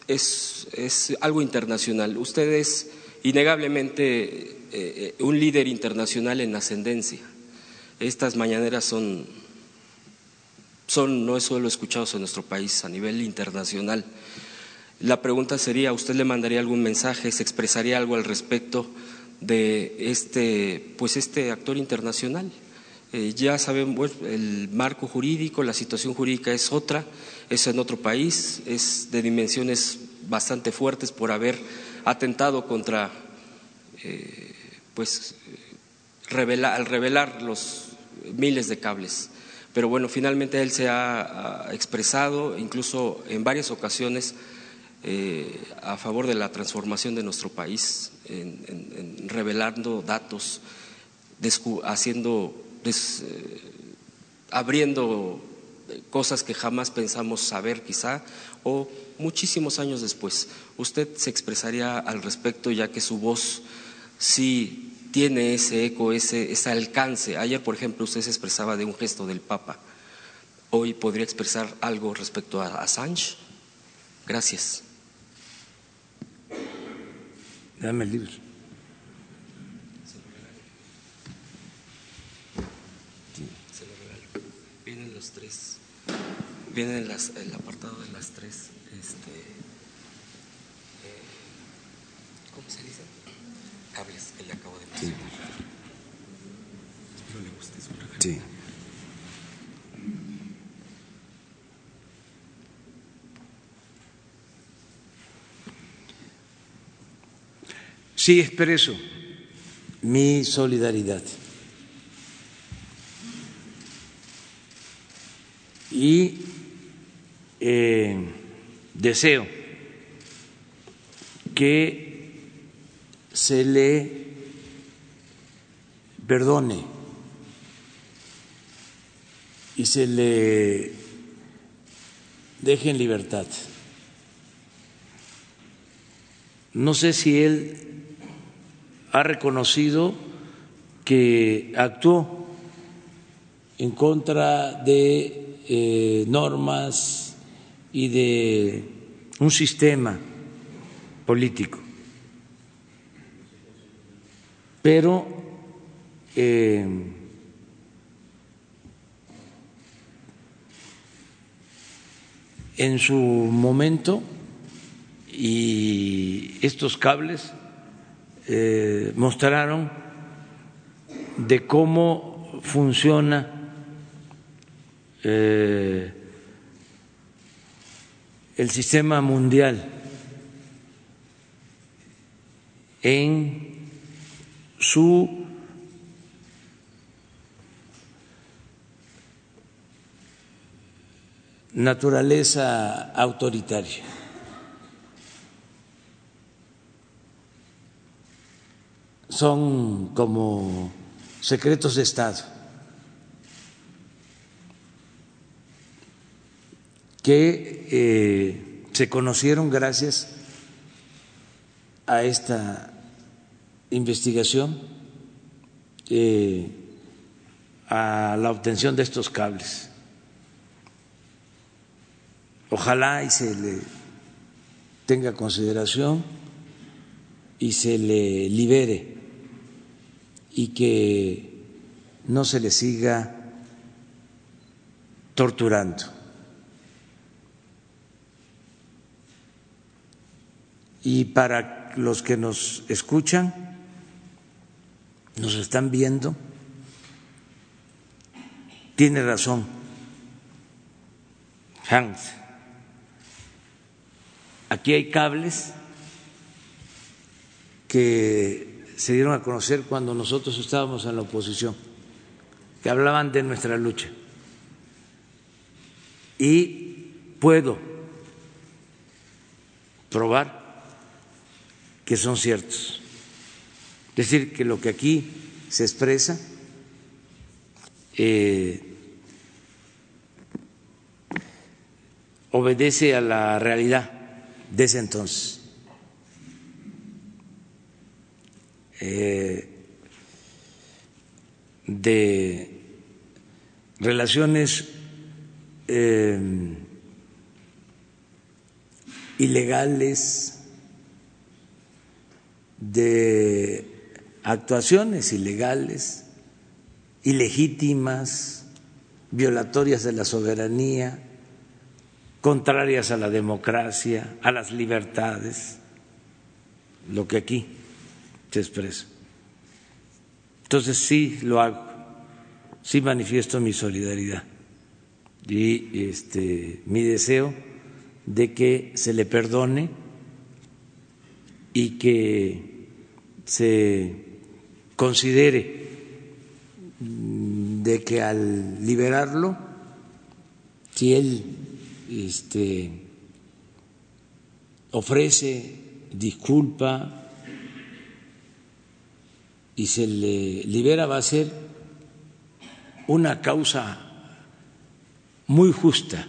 es, es algo internacional. Ustedes innegablemente eh, un líder internacional en ascendencia. Estas mañaneras son, son no solo escuchados en nuestro país, a nivel internacional. La pregunta sería, ¿usted le mandaría algún mensaje, se expresaría algo al respecto de este, pues este actor internacional? Eh, ya sabemos, el marco jurídico, la situación jurídica es otra, es en otro país, es de dimensiones bastante fuertes por haber atentado contra eh, pues al revelar los miles de cables. Pero bueno, finalmente él se ha, expresado, incluso en varias ocasiones, eh, a favor de la transformación de nuestro país, en, revelando datos, haciendo, eh, abriendo cosas que jamás pensamos saber quizá, o muchísimos años después. Usted se expresaría al respecto ya que su voz si tiene ese eco, ese, ese alcance. Ayer, por ejemplo, usted se expresaba de un gesto del Papa. Hoy podría expresar algo respecto a Assange. Gracias. Dame el libro. Se lo regalo. Vienen los tres. Vienen el apartado de las tres. Este, eh, ¿Cómo se dice? Cables que le acabo de mencionar. Espero le guste su Sí. Sí expreso mi solidaridad y eh, deseo que se le perdone y se le deje en libertad. No sé si él ha reconocido que actuó en contra de eh, normas y de un sistema político pero eh, en su momento y estos cables eh, mostraron de cómo funciona eh, el sistema mundial en su naturaleza autoritaria. Son como secretos de Estado que eh, se conocieron gracias a esta investigación, eh, a la obtención de estos cables. Ojalá y se le tenga consideración y se le libere y que no se le siga torturando. Y para los que nos escuchan, nos están viendo, tiene razón Hans. Aquí hay cables que se dieron a conocer cuando nosotros estábamos en la oposición, que hablaban de nuestra lucha. Y puedo probar que son ciertos. Decir, que lo que aquí se expresa eh, obedece a la realidad de ese entonces. Eh, de relaciones eh, ilegales, de actuaciones ilegales, ilegítimas, violatorias de la soberanía, contrarias a la democracia, a las libertades, lo que aquí se expresa. Entonces sí lo hago, sí manifiesto mi solidaridad y este, mi deseo de que se le perdone y que se considere de que al liberarlo, si él este, ofrece disculpa y se le libera, va a ser una causa muy justa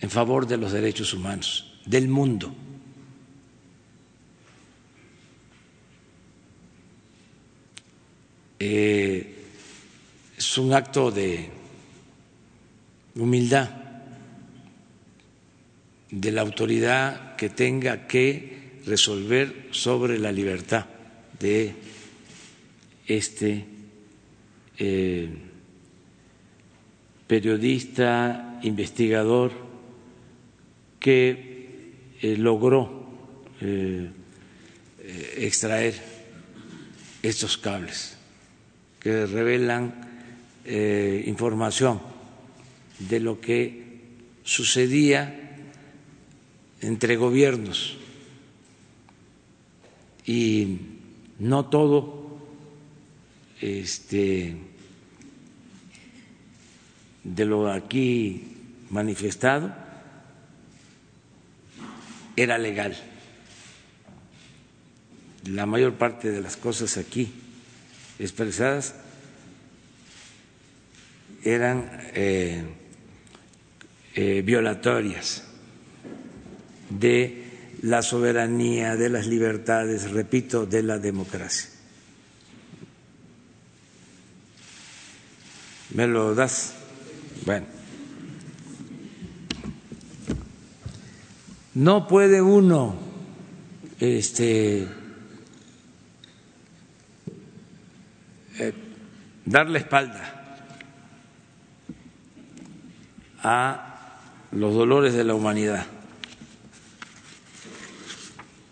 en favor de los derechos humanos del mundo. Eh, es un acto de humildad de la autoridad que tenga que resolver sobre la libertad de este eh, periodista, investigador, que eh, logró extraer estos cables que revelan eh, información de lo que sucedía entre gobiernos y no todo este de lo aquí manifestado era legal. La mayor parte de las cosas aquí expresadas eran eh, eh, violatorias de la soberanía, de las libertades, repito, de la democracia. ¿Me lo das? Bueno. No puede uno este, dar la espalda a los dolores de la humanidad.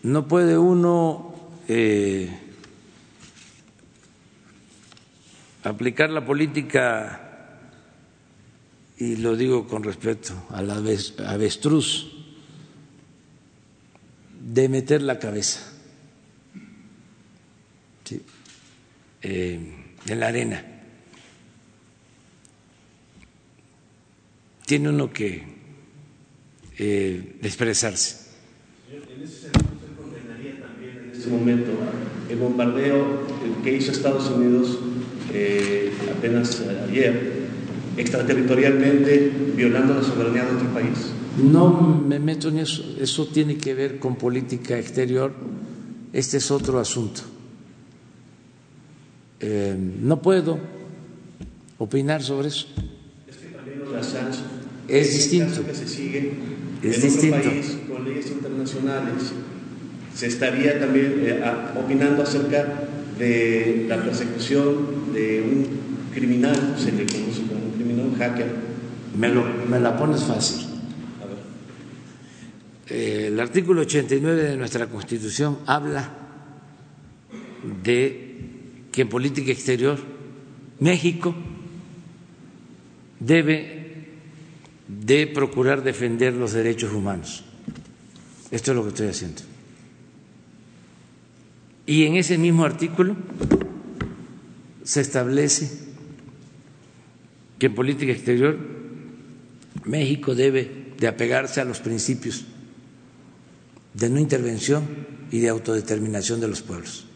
No puede uno eh, aplicar la política, y lo digo con respeto al avestruz, de meter la cabeza. Eh, en la arena. Tiene uno que eh, expresarse. ¿En ese sentido usted condenaría también en ese momento, el bombardeo que hizo Estados Unidos eh, apenas ayer, extraterritorialmente, violando la soberanía de otro país. No me meto en eso, eso tiene que ver con política exterior, este es otro asunto. Eh, no puedo opinar sobre eso. Es que también lo de Assange es distinto. que se sigue es en distinto. otro país con leyes internacionales, se estaría también eh, opinando acerca de la persecución de un criminal, se le conoce como un criminal, un hacker. Me, lo- me la pones fácil. A ver. Eh, el artículo 89 de nuestra Constitución habla de que en política exterior México debe de procurar defender los derechos humanos. Esto es lo que estoy haciendo. Y en ese mismo artículo se establece que en política exterior México debe de apegarse a los principios de no intervención y de autodeterminación de los pueblos.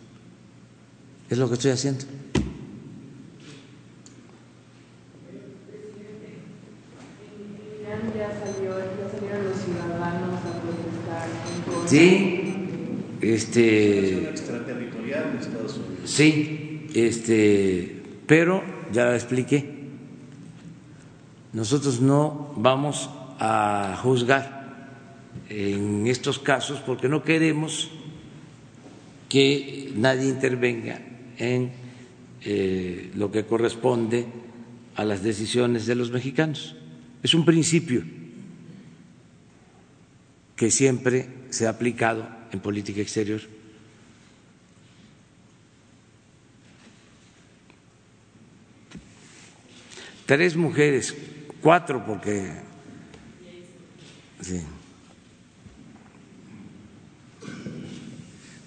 Es lo que estoy haciendo. Sí, Es este, extraterritorial de Estados sí, este, pero ya expliqué. Nosotros no vamos a juzgar en estos casos porque no queremos que nadie intervenga en eh, lo que corresponde a las decisiones de los mexicanos. Es un principio que siempre se ha aplicado en política exterior. Tres mujeres, cuatro porque... Sí.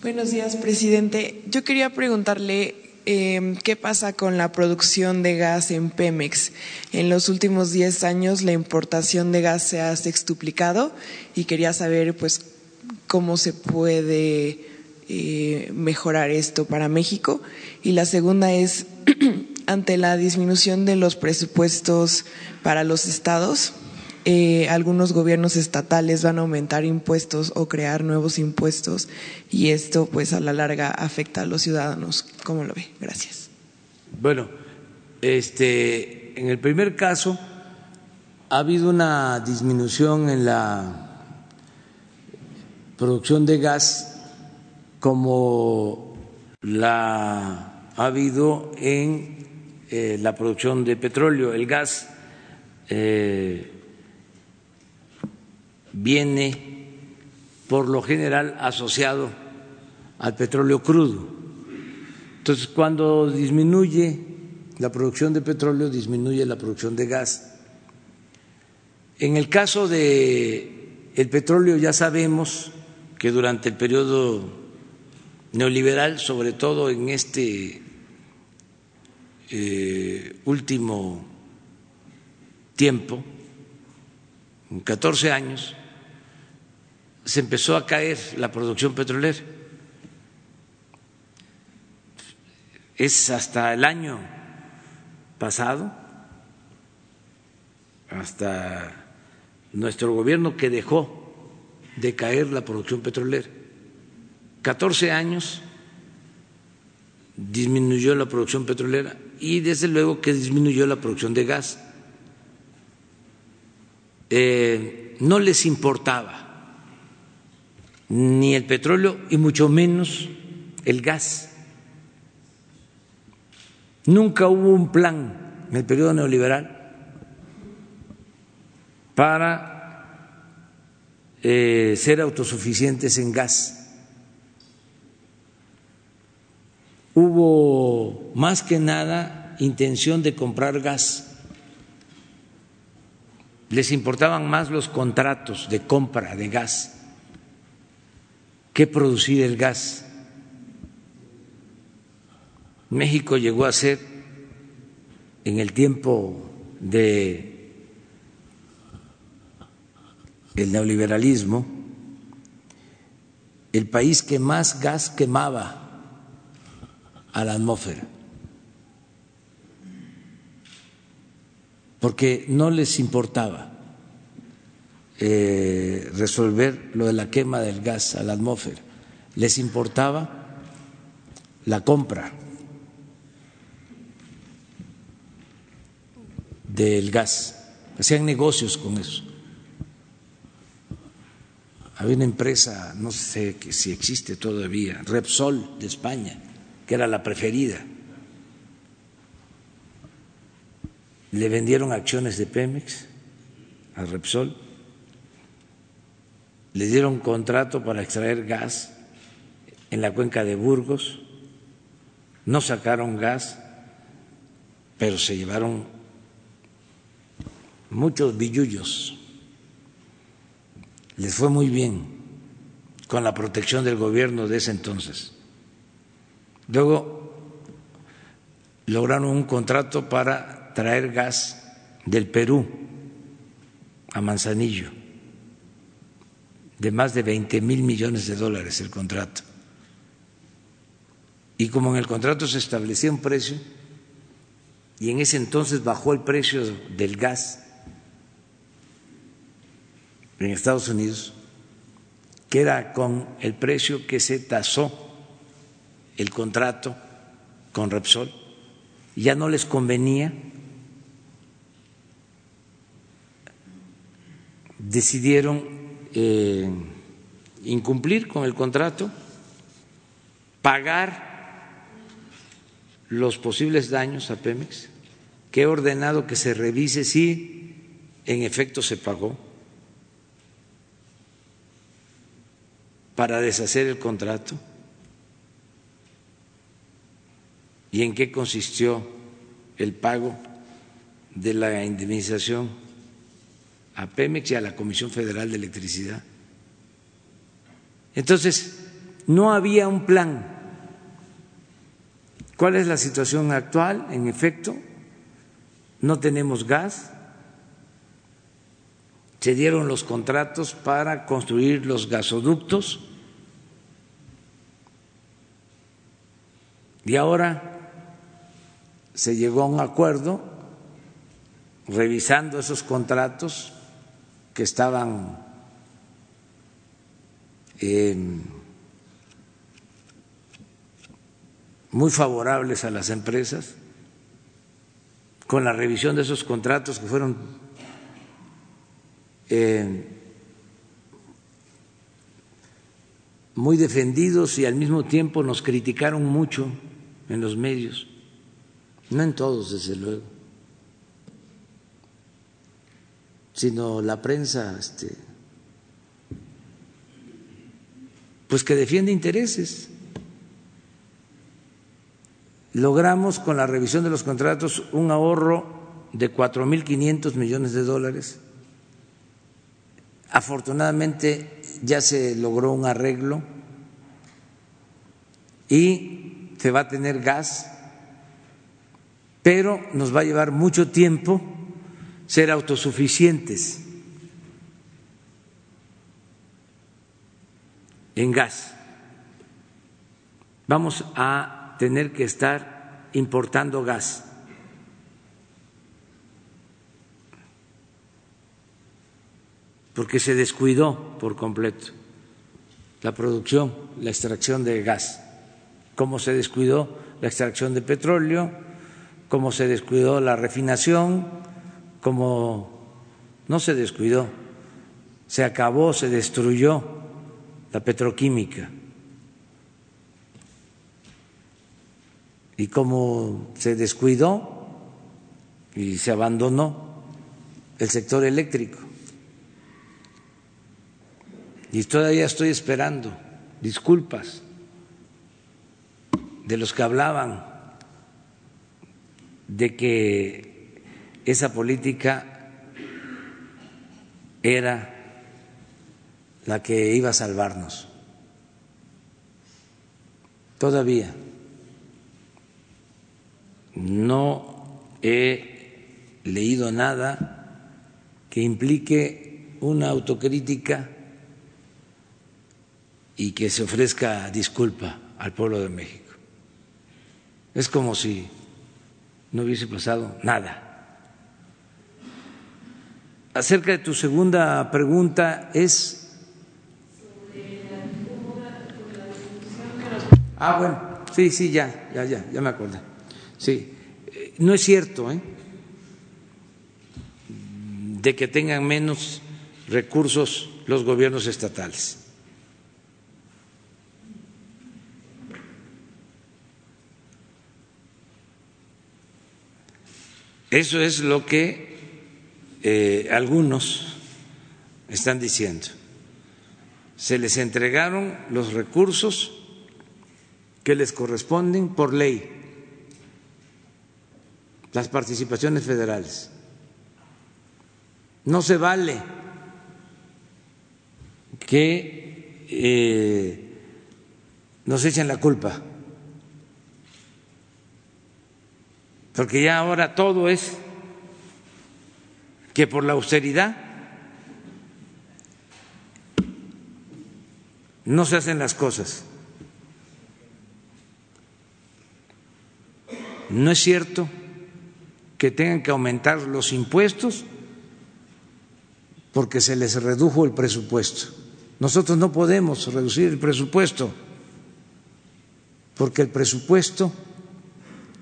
Buenos días, presidente. Yo quería preguntarle eh, qué pasa con la producción de gas en Pemex. En los últimos 10 años la importación de gas se ha sextuplicado y quería saber pues cómo se puede eh, mejorar esto para México. Y la segunda es, <clears throat> ante la disminución de los presupuestos para los estados, eh, algunos gobiernos estatales van a aumentar impuestos o crear nuevos impuestos y esto pues a la larga afecta a los ciudadanos. ¿Cómo lo ve? Gracias. Bueno, este, en el primer caso ha habido una disminución en la producción de gas como la ha habido en eh, la producción de petróleo. El gas eh, viene por lo general asociado al petróleo crudo. Entonces, cuando disminuye la producción de petróleo, disminuye la producción de gas. En el caso de el petróleo ya sabemos que durante el periodo neoliberal, sobre todo en este eh, último tiempo, en 14 años, se empezó a caer la producción petrolera. Es hasta el año pasado, hasta nuestro gobierno que dejó de caer la producción petrolera. 14 años disminuyó la producción petrolera y desde luego que disminuyó la producción de gas. Eh, no les importaba ni el petróleo y mucho menos el gas. Nunca hubo un plan en el periodo neoliberal para eh, ser autosuficientes en gas. Hubo más que nada intención de comprar gas. Les importaban más los contratos de compra de gas que producir el gas. México llegó a ser en el tiempo de el neoliberalismo el país que más gas quemaba a la atmósfera, porque no les importaba eh, resolver lo de la quema del gas a la atmósfera, les importaba la compra del gas, hacían negocios con eso. Había una empresa, no sé si existe todavía, Repsol de España, que era la preferida. Le vendieron acciones de Pemex a Repsol, le dieron contrato para extraer gas en la cuenca de Burgos, no sacaron gas, pero se llevaron muchos billullos. Les fue muy bien con la protección del gobierno de ese entonces. Luego lograron un contrato para traer gas del Perú a Manzanillo, de más de 20 mil millones de dólares el contrato. Y como en el contrato se establecía un precio, y en ese entonces bajó el precio del gas en Estados Unidos, que era con el precio que se tasó el contrato con Repsol, ya no les convenía, decidieron eh, incumplir con el contrato, pagar los posibles daños a Pemex, que he ordenado que se revise si en efecto se pagó para deshacer el contrato? ¿Y en qué consistió el pago de la indemnización a Pemex y a la Comisión Federal de Electricidad? Entonces, no había un plan. ¿Cuál es la situación actual? En efecto, no tenemos gas, se dieron los contratos para construir los gasoductos Y ahora se llegó a un acuerdo revisando esos contratos que estaban muy favorables a las empresas, con la revisión de esos contratos que fueron muy defendidos y al mismo tiempo nos criticaron mucho en los medios, no en todos, desde luego, sino la prensa, este, pues que defiende intereses. Logramos con la revisión de los contratos un ahorro de 4.500 millones de dólares. Afortunadamente ya se logró un arreglo y se va a tener gas, pero nos va a llevar mucho tiempo ser autosuficientes en gas. Vamos a tener que estar importando gas. porque se descuidó por completo la producción, la extracción de gas cómo se descuidó la extracción de petróleo, cómo se descuidó la refinación, cómo no se descuidó, se acabó, se destruyó la petroquímica. Y cómo se descuidó y se abandonó el sector eléctrico. Y todavía estoy esperando disculpas de los que hablaban de que esa política era la que iba a salvarnos. Todavía no he leído nada que implique una autocrítica y que se ofrezca disculpa al pueblo de México. Es como si no hubiese pasado nada. Acerca de tu segunda pregunta es... Ah, bueno, sí, sí, ya, ya, ya, ya me acuerdo. Sí, eh, no es cierto, ¿eh? De que tengan menos recursos los gobiernos estatales. Eso es lo que eh, algunos están diciendo. Se les entregaron los recursos que les corresponden por ley, las participaciones federales. No se vale que eh, nos echen la culpa, porque ya ahora todo es que por la austeridad no se hacen las cosas. No es cierto que tengan que aumentar los impuestos porque se les redujo el presupuesto. Nosotros no podemos reducir el presupuesto porque el presupuesto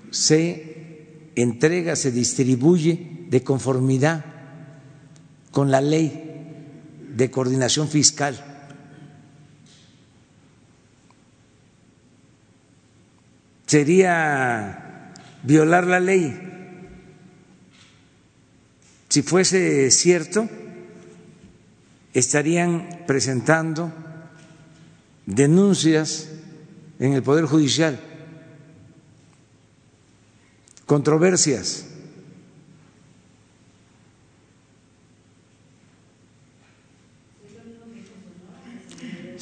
se entrega, se distribuye de conformidad con la ley de coordinación fiscal. Sería violar la ley. Si fuese cierto, estarían presentando denuncias en el Poder Judicial, controversias.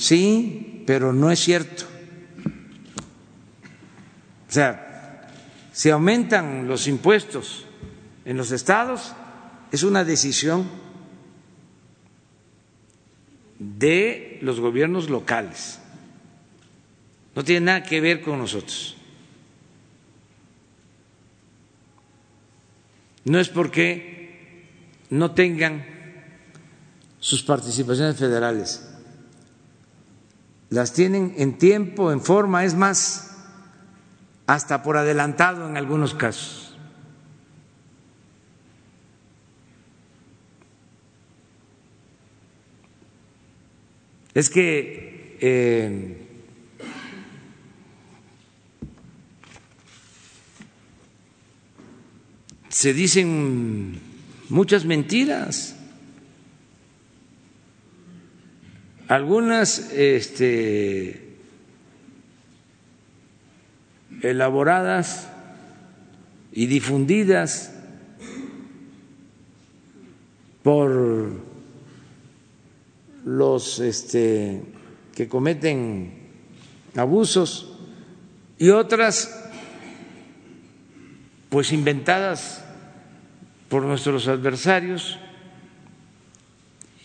Sí, pero no es cierto. O sea, si aumentan los impuestos en los estados, es una decisión de los gobiernos locales. No tiene nada que ver con nosotros. No es porque no tengan sus participaciones federales. Las tienen en tiempo, en forma, es más, hasta por adelantado en algunos casos. Es que eh, se dicen muchas mentiras, algunas este, elaboradas y difundidas por los este, que cometen abusos y otras pues inventadas por nuestros adversarios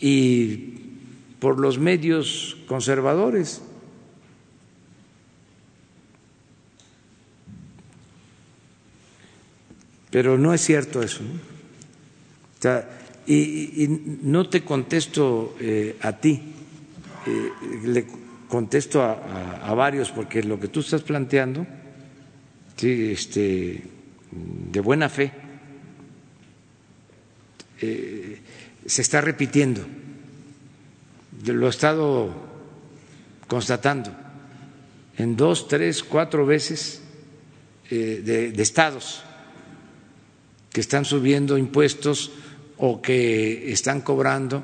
y por los medios conservadores. Pero no es cierto eso. sea, y, no te contesto eh, a ti, eh, le contesto a, varios, porque lo que tú estás planteando, sí, este, de buena fe, eh, se está repitiendo. Lo he estado constatando en dos, tres, cuatro veces de estados que están subiendo impuestos o que están cobrando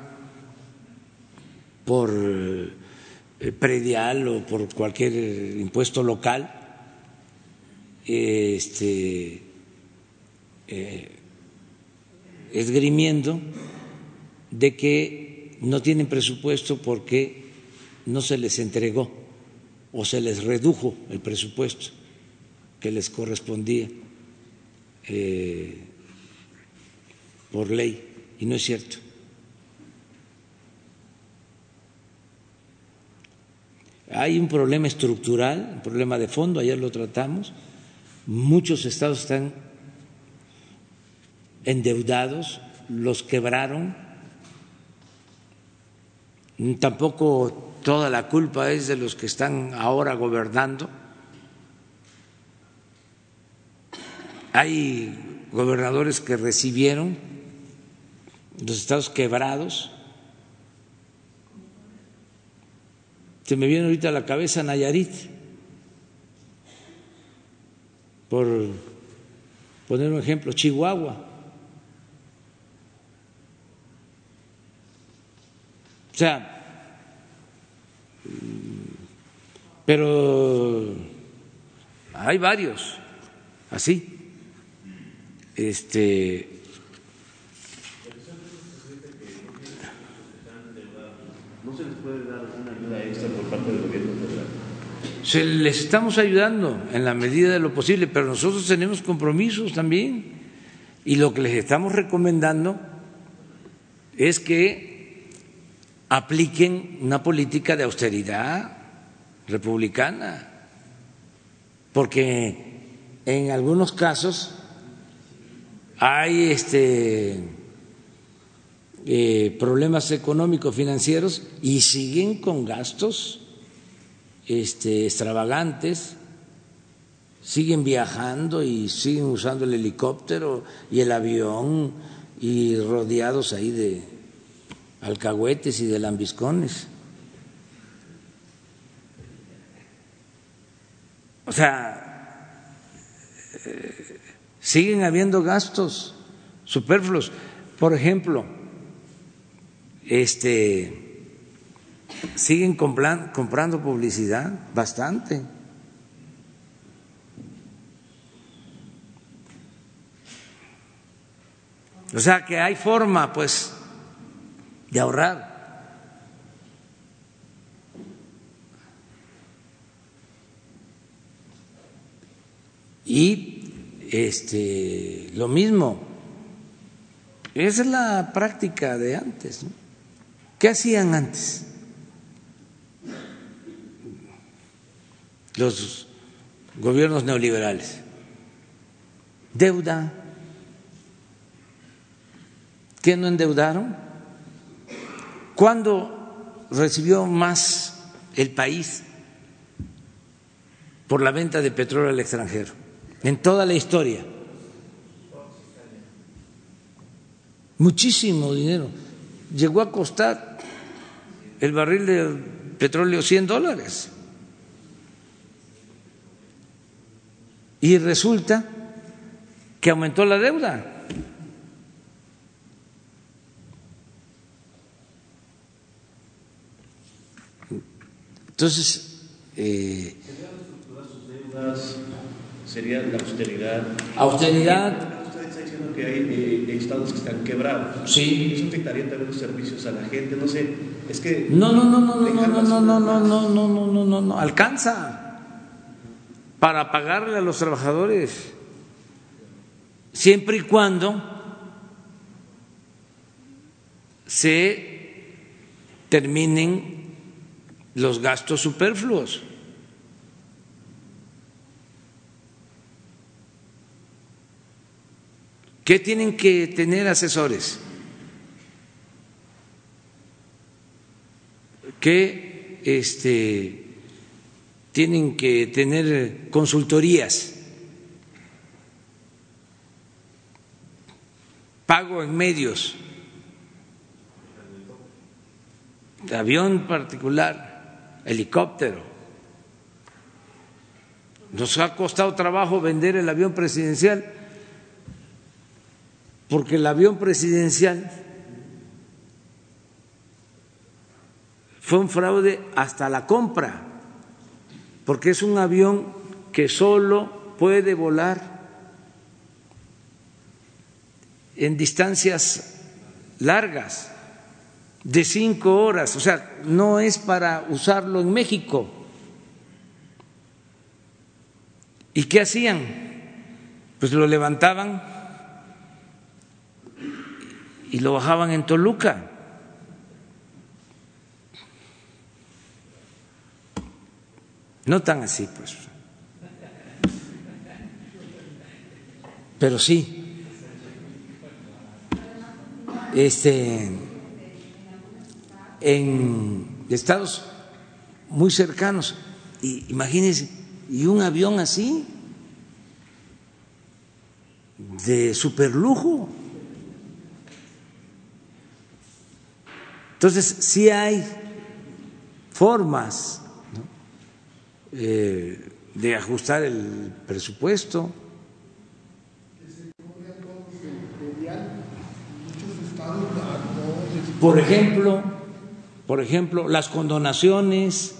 por eh, predial o por cualquier impuesto local, este, eh, esgrimiendo de que no tienen presupuesto porque no se les entregó o se les redujo el presupuesto que les correspondía eh, por ley y no es cierto. hay un problema estructural, un problema de fondo, ayer lo tratamos. Muchos estados están endeudados, los quebraron. Tampoco toda la culpa es de los que están ahora gobernando. Hay gobernadores que recibieron los estados quebrados. Se me viene ahorita a la cabeza Nayarit, por poner un ejemplo, Chihuahua. O sea, pero hay varios así. Este ¿No se les puede dar una ayuda extra por parte del gobierno federal? Se les estamos ayudando en la medida de lo posible, pero nosotros tenemos compromisos también. Y lo que les estamos recomendando es que apliquen una política de austeridad republicana, porque en algunos casos hay este, eh, problemas económicos financieros y siguen con gastos este, extravagantes, siguen viajando y siguen usando el helicóptero y el avión y rodeados ahí de alcahuetes y de lambiscones. O sea, eh, siguen habiendo gastos superfluos. Por ejemplo, este, siguen comprando publicidad bastante. O sea que hay forma, pues, de ahorrar. Y este lo mismo, esa es la práctica de antes. ¿Qué hacían antes? Los gobiernos neoliberales. Deuda. ¿Qué no endeudaron? ¿Cuándo recibió más el país por la venta de petróleo al extranjero? En toda la historia. Muchísimo dinero. Llegó a costar el barril de petróleo 100 dólares. Y resulta que aumentó la deuda. Entonces, eh, sería la austeridad. Austeridad. Usted está diciendo que hay eh, estados que están quebrados. Sí. Eso afectaría también los servicios a la gente. No sé, es que. No, no, no, no, no, no, no, no, no, no, no, no, no, no, no, no, alcanza para pagarle a los trabajadores siempre y cuando se terminen los gastos superfluos. ¿Qué tienen que tener asesores? ¿Qué este, tienen que tener consultorías? Pago en medios, de avión particular helicóptero. Nos ha costado trabajo vender el avión presidencial porque el avión presidencial fue un fraude hasta la compra, porque es un avión que solo puede volar en distancias largas de cinco horas, o sea, no es para usarlo en México. ¿Y qué hacían? Pues lo levantaban y lo bajaban en Toluca. No tan así, pues. Pero sí. Este en estados muy cercanos. Y imagínense, y un avión así, de superlujo. Entonces, sí hay formas eh, de ajustar el presupuesto. Por ejemplo, por ejemplo, las condonaciones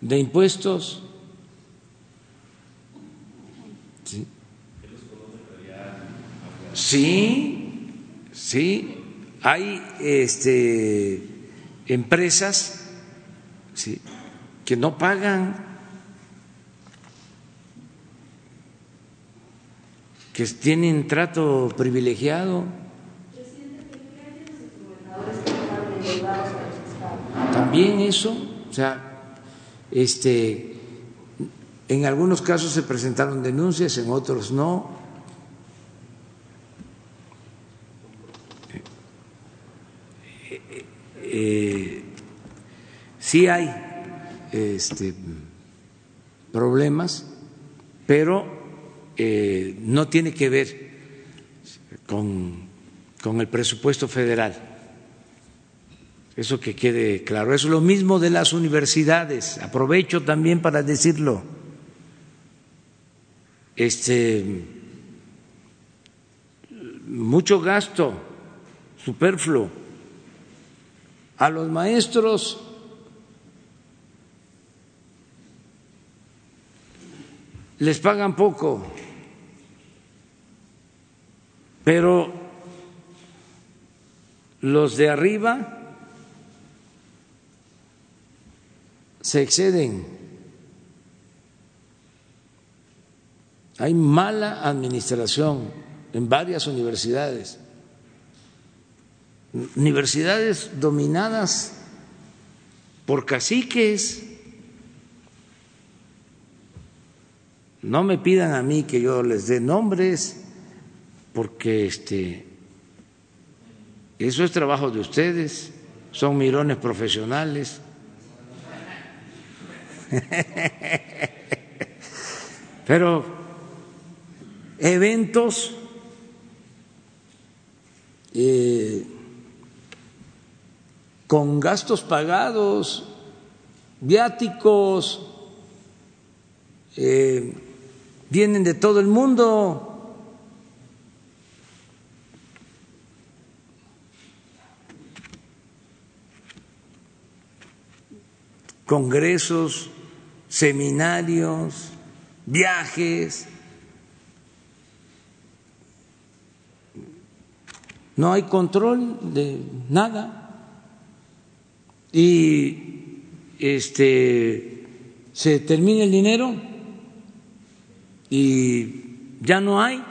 de impuestos. Sí, sí, hay este, empresas ¿sí? que no pagan, que tienen trato privilegiado. También eso, o sea, este, en algunos casos se presentaron denuncias, en otros no. Eh, sí hay este, problemas, pero eh, no tiene que ver con, con el presupuesto federal. Eso que quede claro. Es lo mismo de las universidades. Aprovecho también para decirlo. Este mucho gasto superfluo a los maestros les pagan poco, pero los de arriba se exceden. Hay mala administración en varias universidades, universidades dominadas por caciques. No me pidan a mí que yo les dé nombres, porque este, eso es trabajo de ustedes, son mirones profesionales. <laughs> Pero eventos eh, con gastos pagados, viáticos, eh, vienen de todo el mundo. congresos, seminarios, viajes. No hay control de nada. Y este se termina el dinero y ya no hay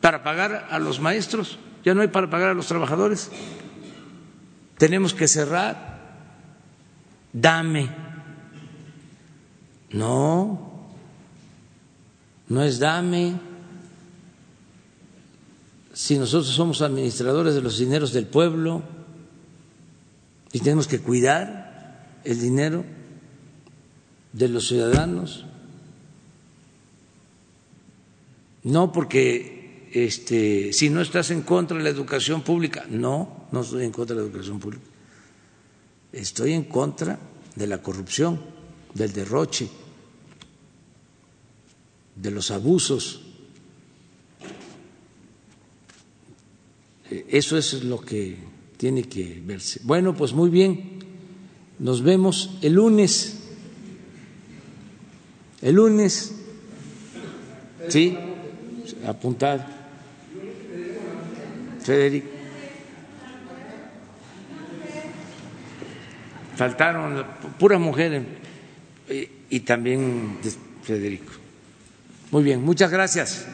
para pagar a los maestros, ya no hay para pagar a los trabajadores. Tenemos que cerrar. Dame no, no es dame. Si nosotros somos administradores de los dineros del pueblo y tenemos que cuidar el dinero de los ciudadanos, no porque este, si no estás en contra de la educación pública, no, no estoy en contra de la educación pública, estoy en contra de la corrupción, del derroche de los abusos. Eso es lo que tiene que verse. Bueno, pues muy bien. Nos vemos el lunes. El lunes. Sí, apuntad. Federico. Faltaron puras mujeres y también Federico. Muy bien, muchas gracias.